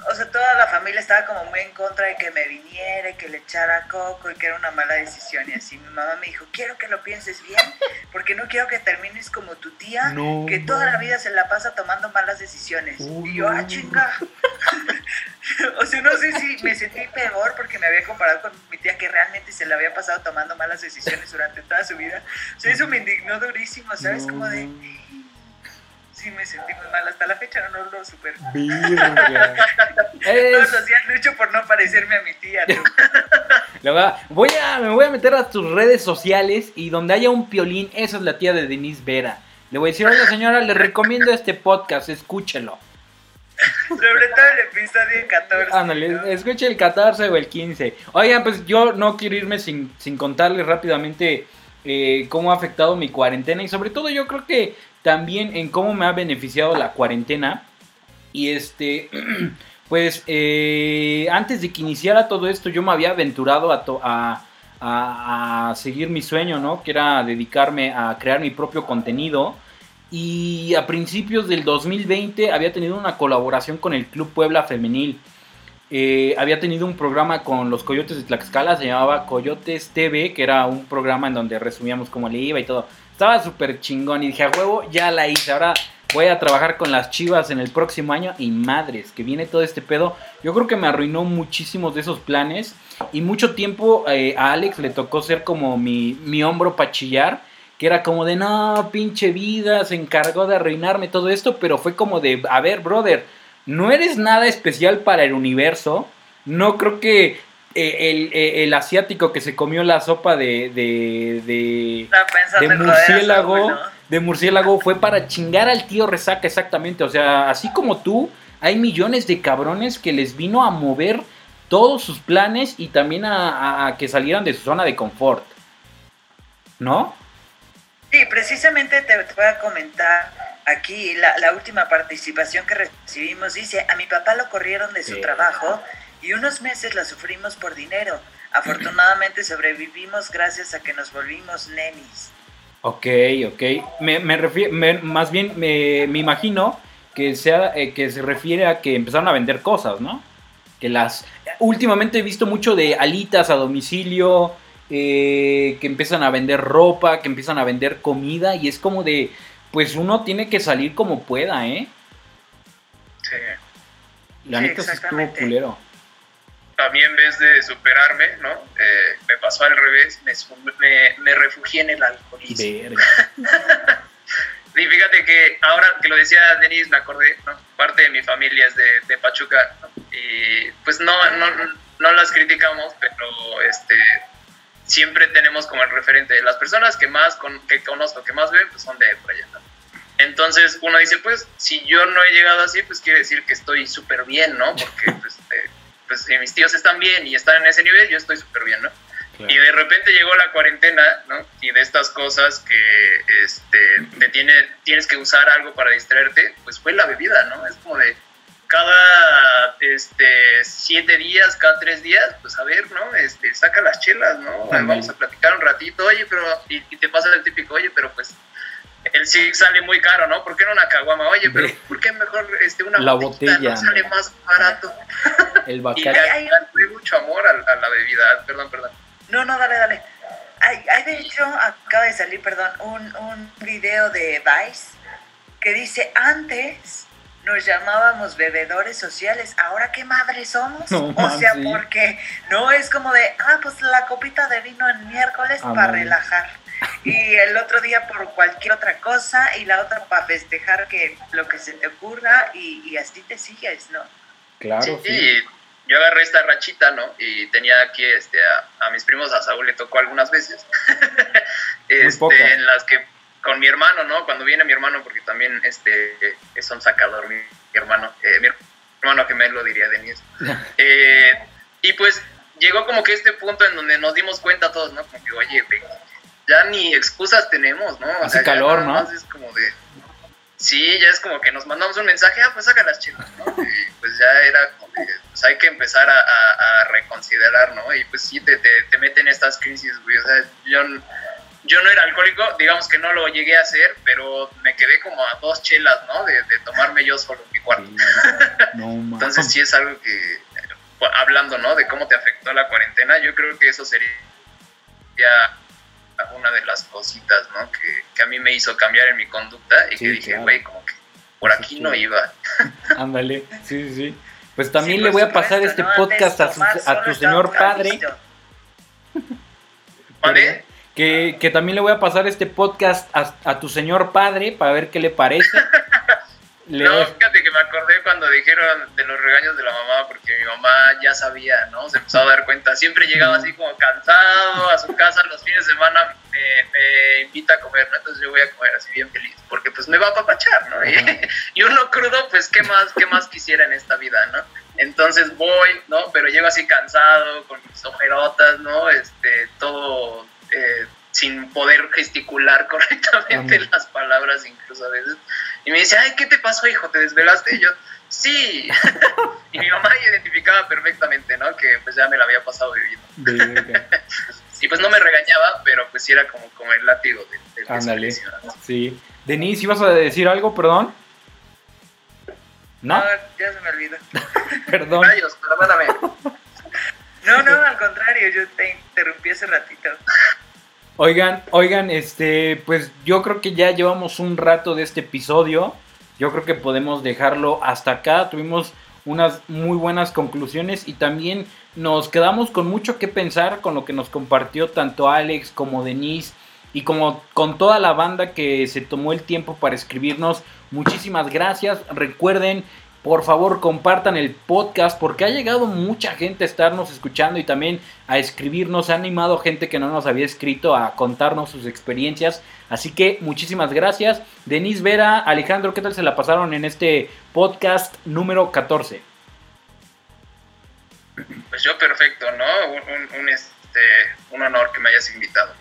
O sea, toda la familia estaba como muy en contra de que me viniera, y que le echara coco y que era una mala decisión. Y así mi mamá me dijo: Quiero que lo pienses bien, porque no quiero que termines como tu tía, No, que toda la vida se la pasa tomando malas decisiones. Y yo, ah, chinga. o sea, no sé si me sentí peor porque me había comparado con mi tía que realmente se la había pasado tomando malas decisiones durante toda su vida. O sea, eso me indignó durísimo, ¿sabes? No. Como de. Sí, me sentí muy mal. Hasta la fecha no lo supero. Virga. Todos Es- los días lucho por no parecerme a mi tía. tú. Voy a- me voy a meter a tus redes sociales y donde haya un piolín, esa es la tía de Denise Vera. Le voy a decir, oiga señora, le recomiendo este podcast, escúchelo. Sobre todo el episodio 14. Ándale, ¿no? escuche el 14 o el 15. Oigan, pues yo no quiero irme sin, sin contarles rápidamente eh, cómo ha afectado mi cuarentena y sobre todo yo creo que también en cómo me ha beneficiado la cuarentena. Y este, pues eh, antes de que iniciara todo esto yo me había aventurado a, a- a seguir mi sueño, ¿no? Que era dedicarme a crear mi propio contenido. Y a principios del 2020 había tenido una colaboración con el Club Puebla Femenil. Eh, había tenido un programa con los Coyotes de Tlaxcala, se llamaba Coyotes TV, que era un programa en donde resumíamos cómo le iba y todo. Estaba súper chingón y dije, a huevo, ya la hice. Ahora voy a trabajar con las chivas en el próximo año y madres, que viene todo este pedo. Yo creo que me arruinó muchísimos de esos planes y mucho tiempo eh, a Alex le tocó ser como mi, mi hombro para chillar. Que era como de, no, pinche vida, se encargó de arruinarme todo esto, pero fue como de, a ver, brother, no eres nada especial para el universo, no creo que eh, el, eh, el, asiático que se comió la sopa de, de, de, de murciélago, de murciélago fue para chingar al tío Resaca exactamente. O sea, así como tú, hay millones de cabrones que les vino a mover todos sus planes y también a, que salieran de su zona de confort. ¿No? Sí, precisamente te, voy a comentar aquí la, la, última participación que recibimos. Dice, a mi papá lo corrieron de su trabajo y unos meses la sufrimos por dinero. Afortunadamente sobrevivimos gracias a que nos volvimos nenis. Ok, ok. Me, me, más bien me, me imagino que, sea, eh, que se refiere a que empezaron a vender cosas, ¿no? Que las... Últimamente he visto mucho de alitas a domicilio, eh, que empiezan a vender ropa, que empiezan a vender comida y es como de, pues uno tiene que salir como pueda, ¿eh? Sí. La neta se estuvo culero a mí en vez de superarme, ¿no? Eh, me pasó al revés, me, me, refugié en el alcoholismo. y fíjate que ahora que lo decía Denise, me acordé, ¿no? Parte de mi familia es de, de Pachuca, y pues no, no, no las criticamos, pero este siempre tenemos como el referente de las personas que más con, que conozco, que más ven, pues son de por allá. Entonces uno dice, pues si yo no he llegado así, pues quiere decir que estoy súper bien, ¿no? Porque pues, eh, pues si mis tíos están bien y están en ese nivel, yo estoy súper bien, ¿no? Y de repente llegó la cuarentena, ¿no? Y de estas cosas que este, te tiene, tienes que usar algo para distraerte, pues fue la bebida, ¿no? Es como de cada este, siete días, cada tres días, pues a ver, ¿no? Este, saca las chelas, ¿no? Vamos a platicar un ratito, oye, pero, y, y te pasa el típico, oye, pero pues el sí sale muy caro, ¿no? ¿Por qué no una caguama? Oye, pero ¿por qué mejor este, una la botella? No sale más barato. El y hay, hay, mucho amor a, la bebida. Perdón, perdón. No, no, dale, dale. Hay, hay de hecho, acaba de salir, perdón, un, un video de Vice que dice, antes nos llamábamos bebedores sociales, ahora qué madre somos. o sea, porque no es como de, ah, pues la copita de vino el miércoles para relajar y el otro día por cualquier otra cosa y la otra para festejar que lo que se te ocurra y, así te sigues, ¿no? Claro. Sí, yo agarré esta rachita, ¿no? Y tenía aquí este, a, mis primos, a Saúl le tocó algunas veces, este, en las que con mi hermano, ¿no? Cuando viene mi hermano, porque también este, es un sacador mi, hermano, eh, mi hermano que me lo diría Denise. eh, y pues llegó como que este punto en donde nos dimos cuenta todos, ¿no? Como que, oye, ya ni excusas tenemos, ¿no? Hace calor, ¿no? Es como de, sí, ya es como que nos mandamos un mensaje, ah, pues saca las chicas, ¿no? Y pues ya era como que, pues hay que empezar a, a, reconsiderar, ¿no? Y pues sí, te, te, te meten estas crisis, güey, o sea, yo, yo no era alcohólico, digamos que no lo llegué a hacer, pero me quedé como a dos chelas, ¿no? De, de tomarme yo solo mi cuarto. no, Entonces sí es algo que, hablando, ¿no? De cómo te afectó la cuarentena, yo creo que eso sería una de las cositas, ¿no? Que, a mí me hizo cambiar en mi conducta y que dije, güey, como que por aquí no iba. Ándale, sí, sí. Pues también le voy a pasar este podcast a, tu señor padre. ¿Vale? Que, que, también le voy a pasar este podcast a, a tu señor padre para ver qué le parece. No, fíjate que me acordé cuando dijeron de los regaños de la mamá, porque mi mamá ya sabía, ¿no? Se empezó a dar cuenta. Siempre llegaba así como cansado a su casa los fines de semana, me, invita a comer, ¿no? Entonces yo voy a comer así bien feliz, porque pues me va a papachar, ¿no? Y, uno crudo, pues, ¿qué más, ¿qué más quisiera en esta vida, ¿no? Entonces voy, ¿no? Pero llego así cansado, con mis ojerotas, ¿no? Este, todo... Eh, sin poder gesticular correctamente las palabras incluso a veces. Y me dice, ay, ¿qué te pasó, hijo? ¿Te desvelaste? Y yo, sí. y mi mamá identificaba perfectamente, ¿no? Que pues ya me la había pasado viviendo. y pues no me regañaba, pero pues sí era como, como el látigo de, de Ándale. Sí. Denise, ¿ibas a decir algo, perdón? ¿No? no ya se me olvidó. perdón. Rayos, perdóname. No, no, al contrario, yo te interrumpí hace ratito. Oigan, oigan, este, pues yo creo que ya llevamos un rato de este episodio. Yo creo que podemos dejarlo hasta acá. Tuvimos unas muy buenas conclusiones y también nos quedamos con mucho que pensar con lo que nos compartió tanto Alex como Denise y como con toda la banda que se tomó el tiempo para escribirnos. Muchísimas gracias. Recuerden por favor compartan el podcast porque ha llegado mucha gente a estarnos escuchando y también a escribirnos, ha animado gente que no nos había escrito a contarnos sus experiencias. Así que muchísimas gracias. Denise Vera, Alejandro, ¿qué tal se la pasaron en este podcast número 14? Pues yo perfecto, ¿no? Un, este, un honor que me hayas invitado.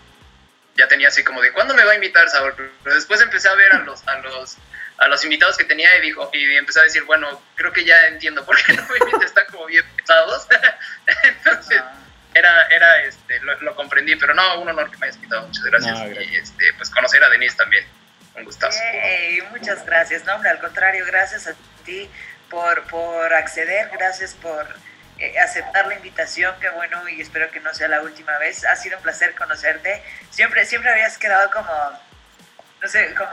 Ya tenía así como de, ¿cuándo me va a invitar, Saúl? Pero después empecé a ver a los, a los a los invitados que tenía y dijo y empezó a decir, bueno, creo que ya entiendo por qué no me están como bien pesados. Entonces, ah. era, era este, lo, comprendí, pero no, un honor que me hayas invitado, muchas gracias. Y este, pues conocer a Denise también, un gustazo. muchas gracias, no, hombre, al contrario, gracias a ti por, por acceder, gracias por eh, aceptar la invitación, qué bueno, y espero que no sea la última vez. Ha sido un placer conocerte. Siempre, siempre habías quedado como no sé, como,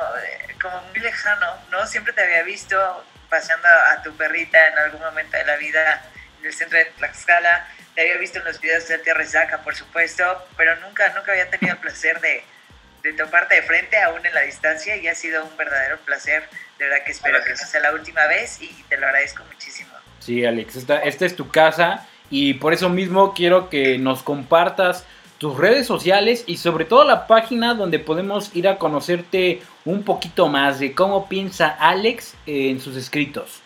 como muy lejano, ¿no? Siempre te había visto paseando a tu perrita en algún momento de la vida en el centro de Tlaxcala, te había visto en los videos de Tierra Resaca, por supuesto, pero nunca, nunca había tenido el placer de, de toparte de frente, aún en la distancia, y ha sido un verdadero placer. De verdad que espero que no sea la última vez y te lo agradezco muchísimo. Sí, Alex, esta, esta es tu casa y por eso mismo quiero que nos compartas tus redes sociales y sobre todo la página donde podemos ir a conocerte un poquito más de cómo piensa Alex en sus escritos.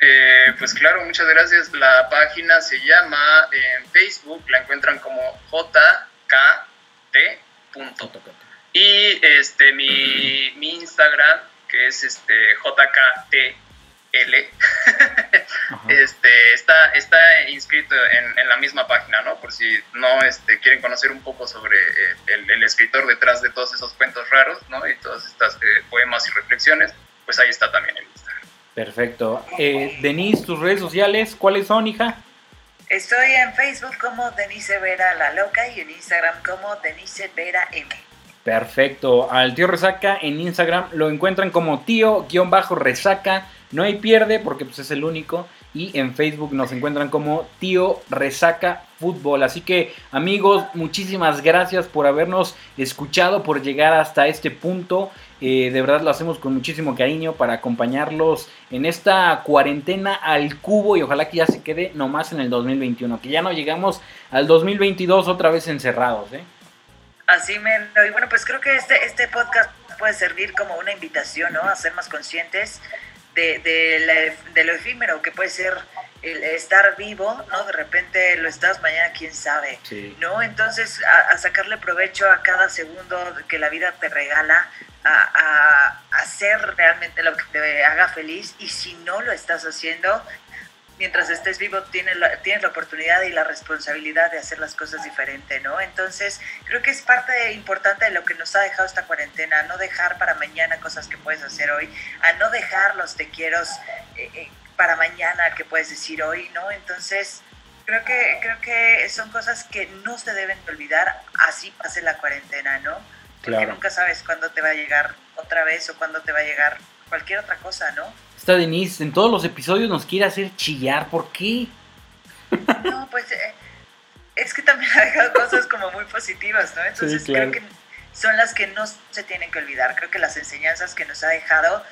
Eh, pues claro, muchas gracias. La página se llama en Facebook, la encuentran como jkt. Y este mi, mi Instagram, que es este jkt L, este, está, está inscrito en, la misma página, ¿no? Por si no este, quieren conocer un poco sobre eh, el, escritor detrás de todos esos cuentos raros, ¿no? Y todas estas eh, poemas y reflexiones, pues ahí está también el Instagram. Perfecto. Eh, Denise, tus redes sociales, ¿cuáles son, hija? Estoy en Facebook como Denise Vera La Loca y en Instagram como Denise Vera M. Perfecto. Al tío Resaca en Instagram lo encuentran como tío-resaca no hay pierde porque pues, es el único. Y en Facebook nos encuentran como Tío Resaca Fútbol. Así que amigos, muchísimas gracias por habernos escuchado, por llegar hasta este punto. Eh, de verdad lo hacemos con muchísimo cariño para acompañarlos en esta cuarentena al cubo y ojalá que ya se quede nomás en el 2021, que ya no llegamos al 2022 otra vez encerrados. ¿eh? Así me... Y bueno, pues creo que este, este podcast puede servir como una invitación ¿no? a ser más conscientes de, lo efímero que puede ser el estar vivo, ¿no? De repente lo estás, mañana quién sabe, ¿no? Entonces, a, sacarle provecho a cada segundo que la vida te regala, a, a, hacer realmente lo que te haga feliz y si no lo estás haciendo, mientras estés vivo tienes la, tienes la oportunidad y la responsabilidad de hacer las cosas diferente, ¿no? Entonces, creo que es parte importante de lo que nos ha dejado esta cuarentena, no dejar para mañana cosas que puedes hacer hoy, a no dejar los te quiero eh, eh, para mañana que puedes decir hoy, ¿no? Entonces, creo que, creo que son cosas que no se deben olvidar, así pase la cuarentena, ¿no? Porque nunca sabes cuándo te va a llegar otra vez o cuándo te va a llegar cualquier otra cosa, ¿no? Esta Denise en todos los episodios nos quiere hacer chillar, ¿por qué? No, pues eh, es que también ha dejado cosas como muy positivas, ¿no? Entonces creo que son las que no se tienen que olvidar. Creo que las enseñanzas que nos ha dejado,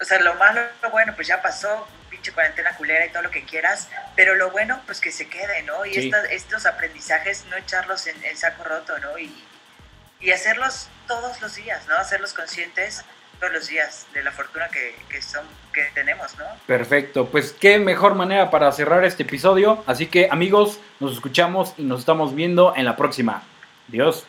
o sea, lo malo, lo bueno, pues ya pasó, pinche cuarentena culera y todo lo que quieras, pero lo bueno, pues que se quede, ¿no? Y estos aprendizajes, no echarlos en, el saco roto, ¿no? Y, y hacerlos todos los días, ¿no? Hacerlos conscientes todos los días de la fortuna que, son, que tenemos, ¿no? Perfecto, pues qué mejor manera para cerrar este episodio. Así que amigos, nos escuchamos y nos estamos viendo en la próxima. Adiós.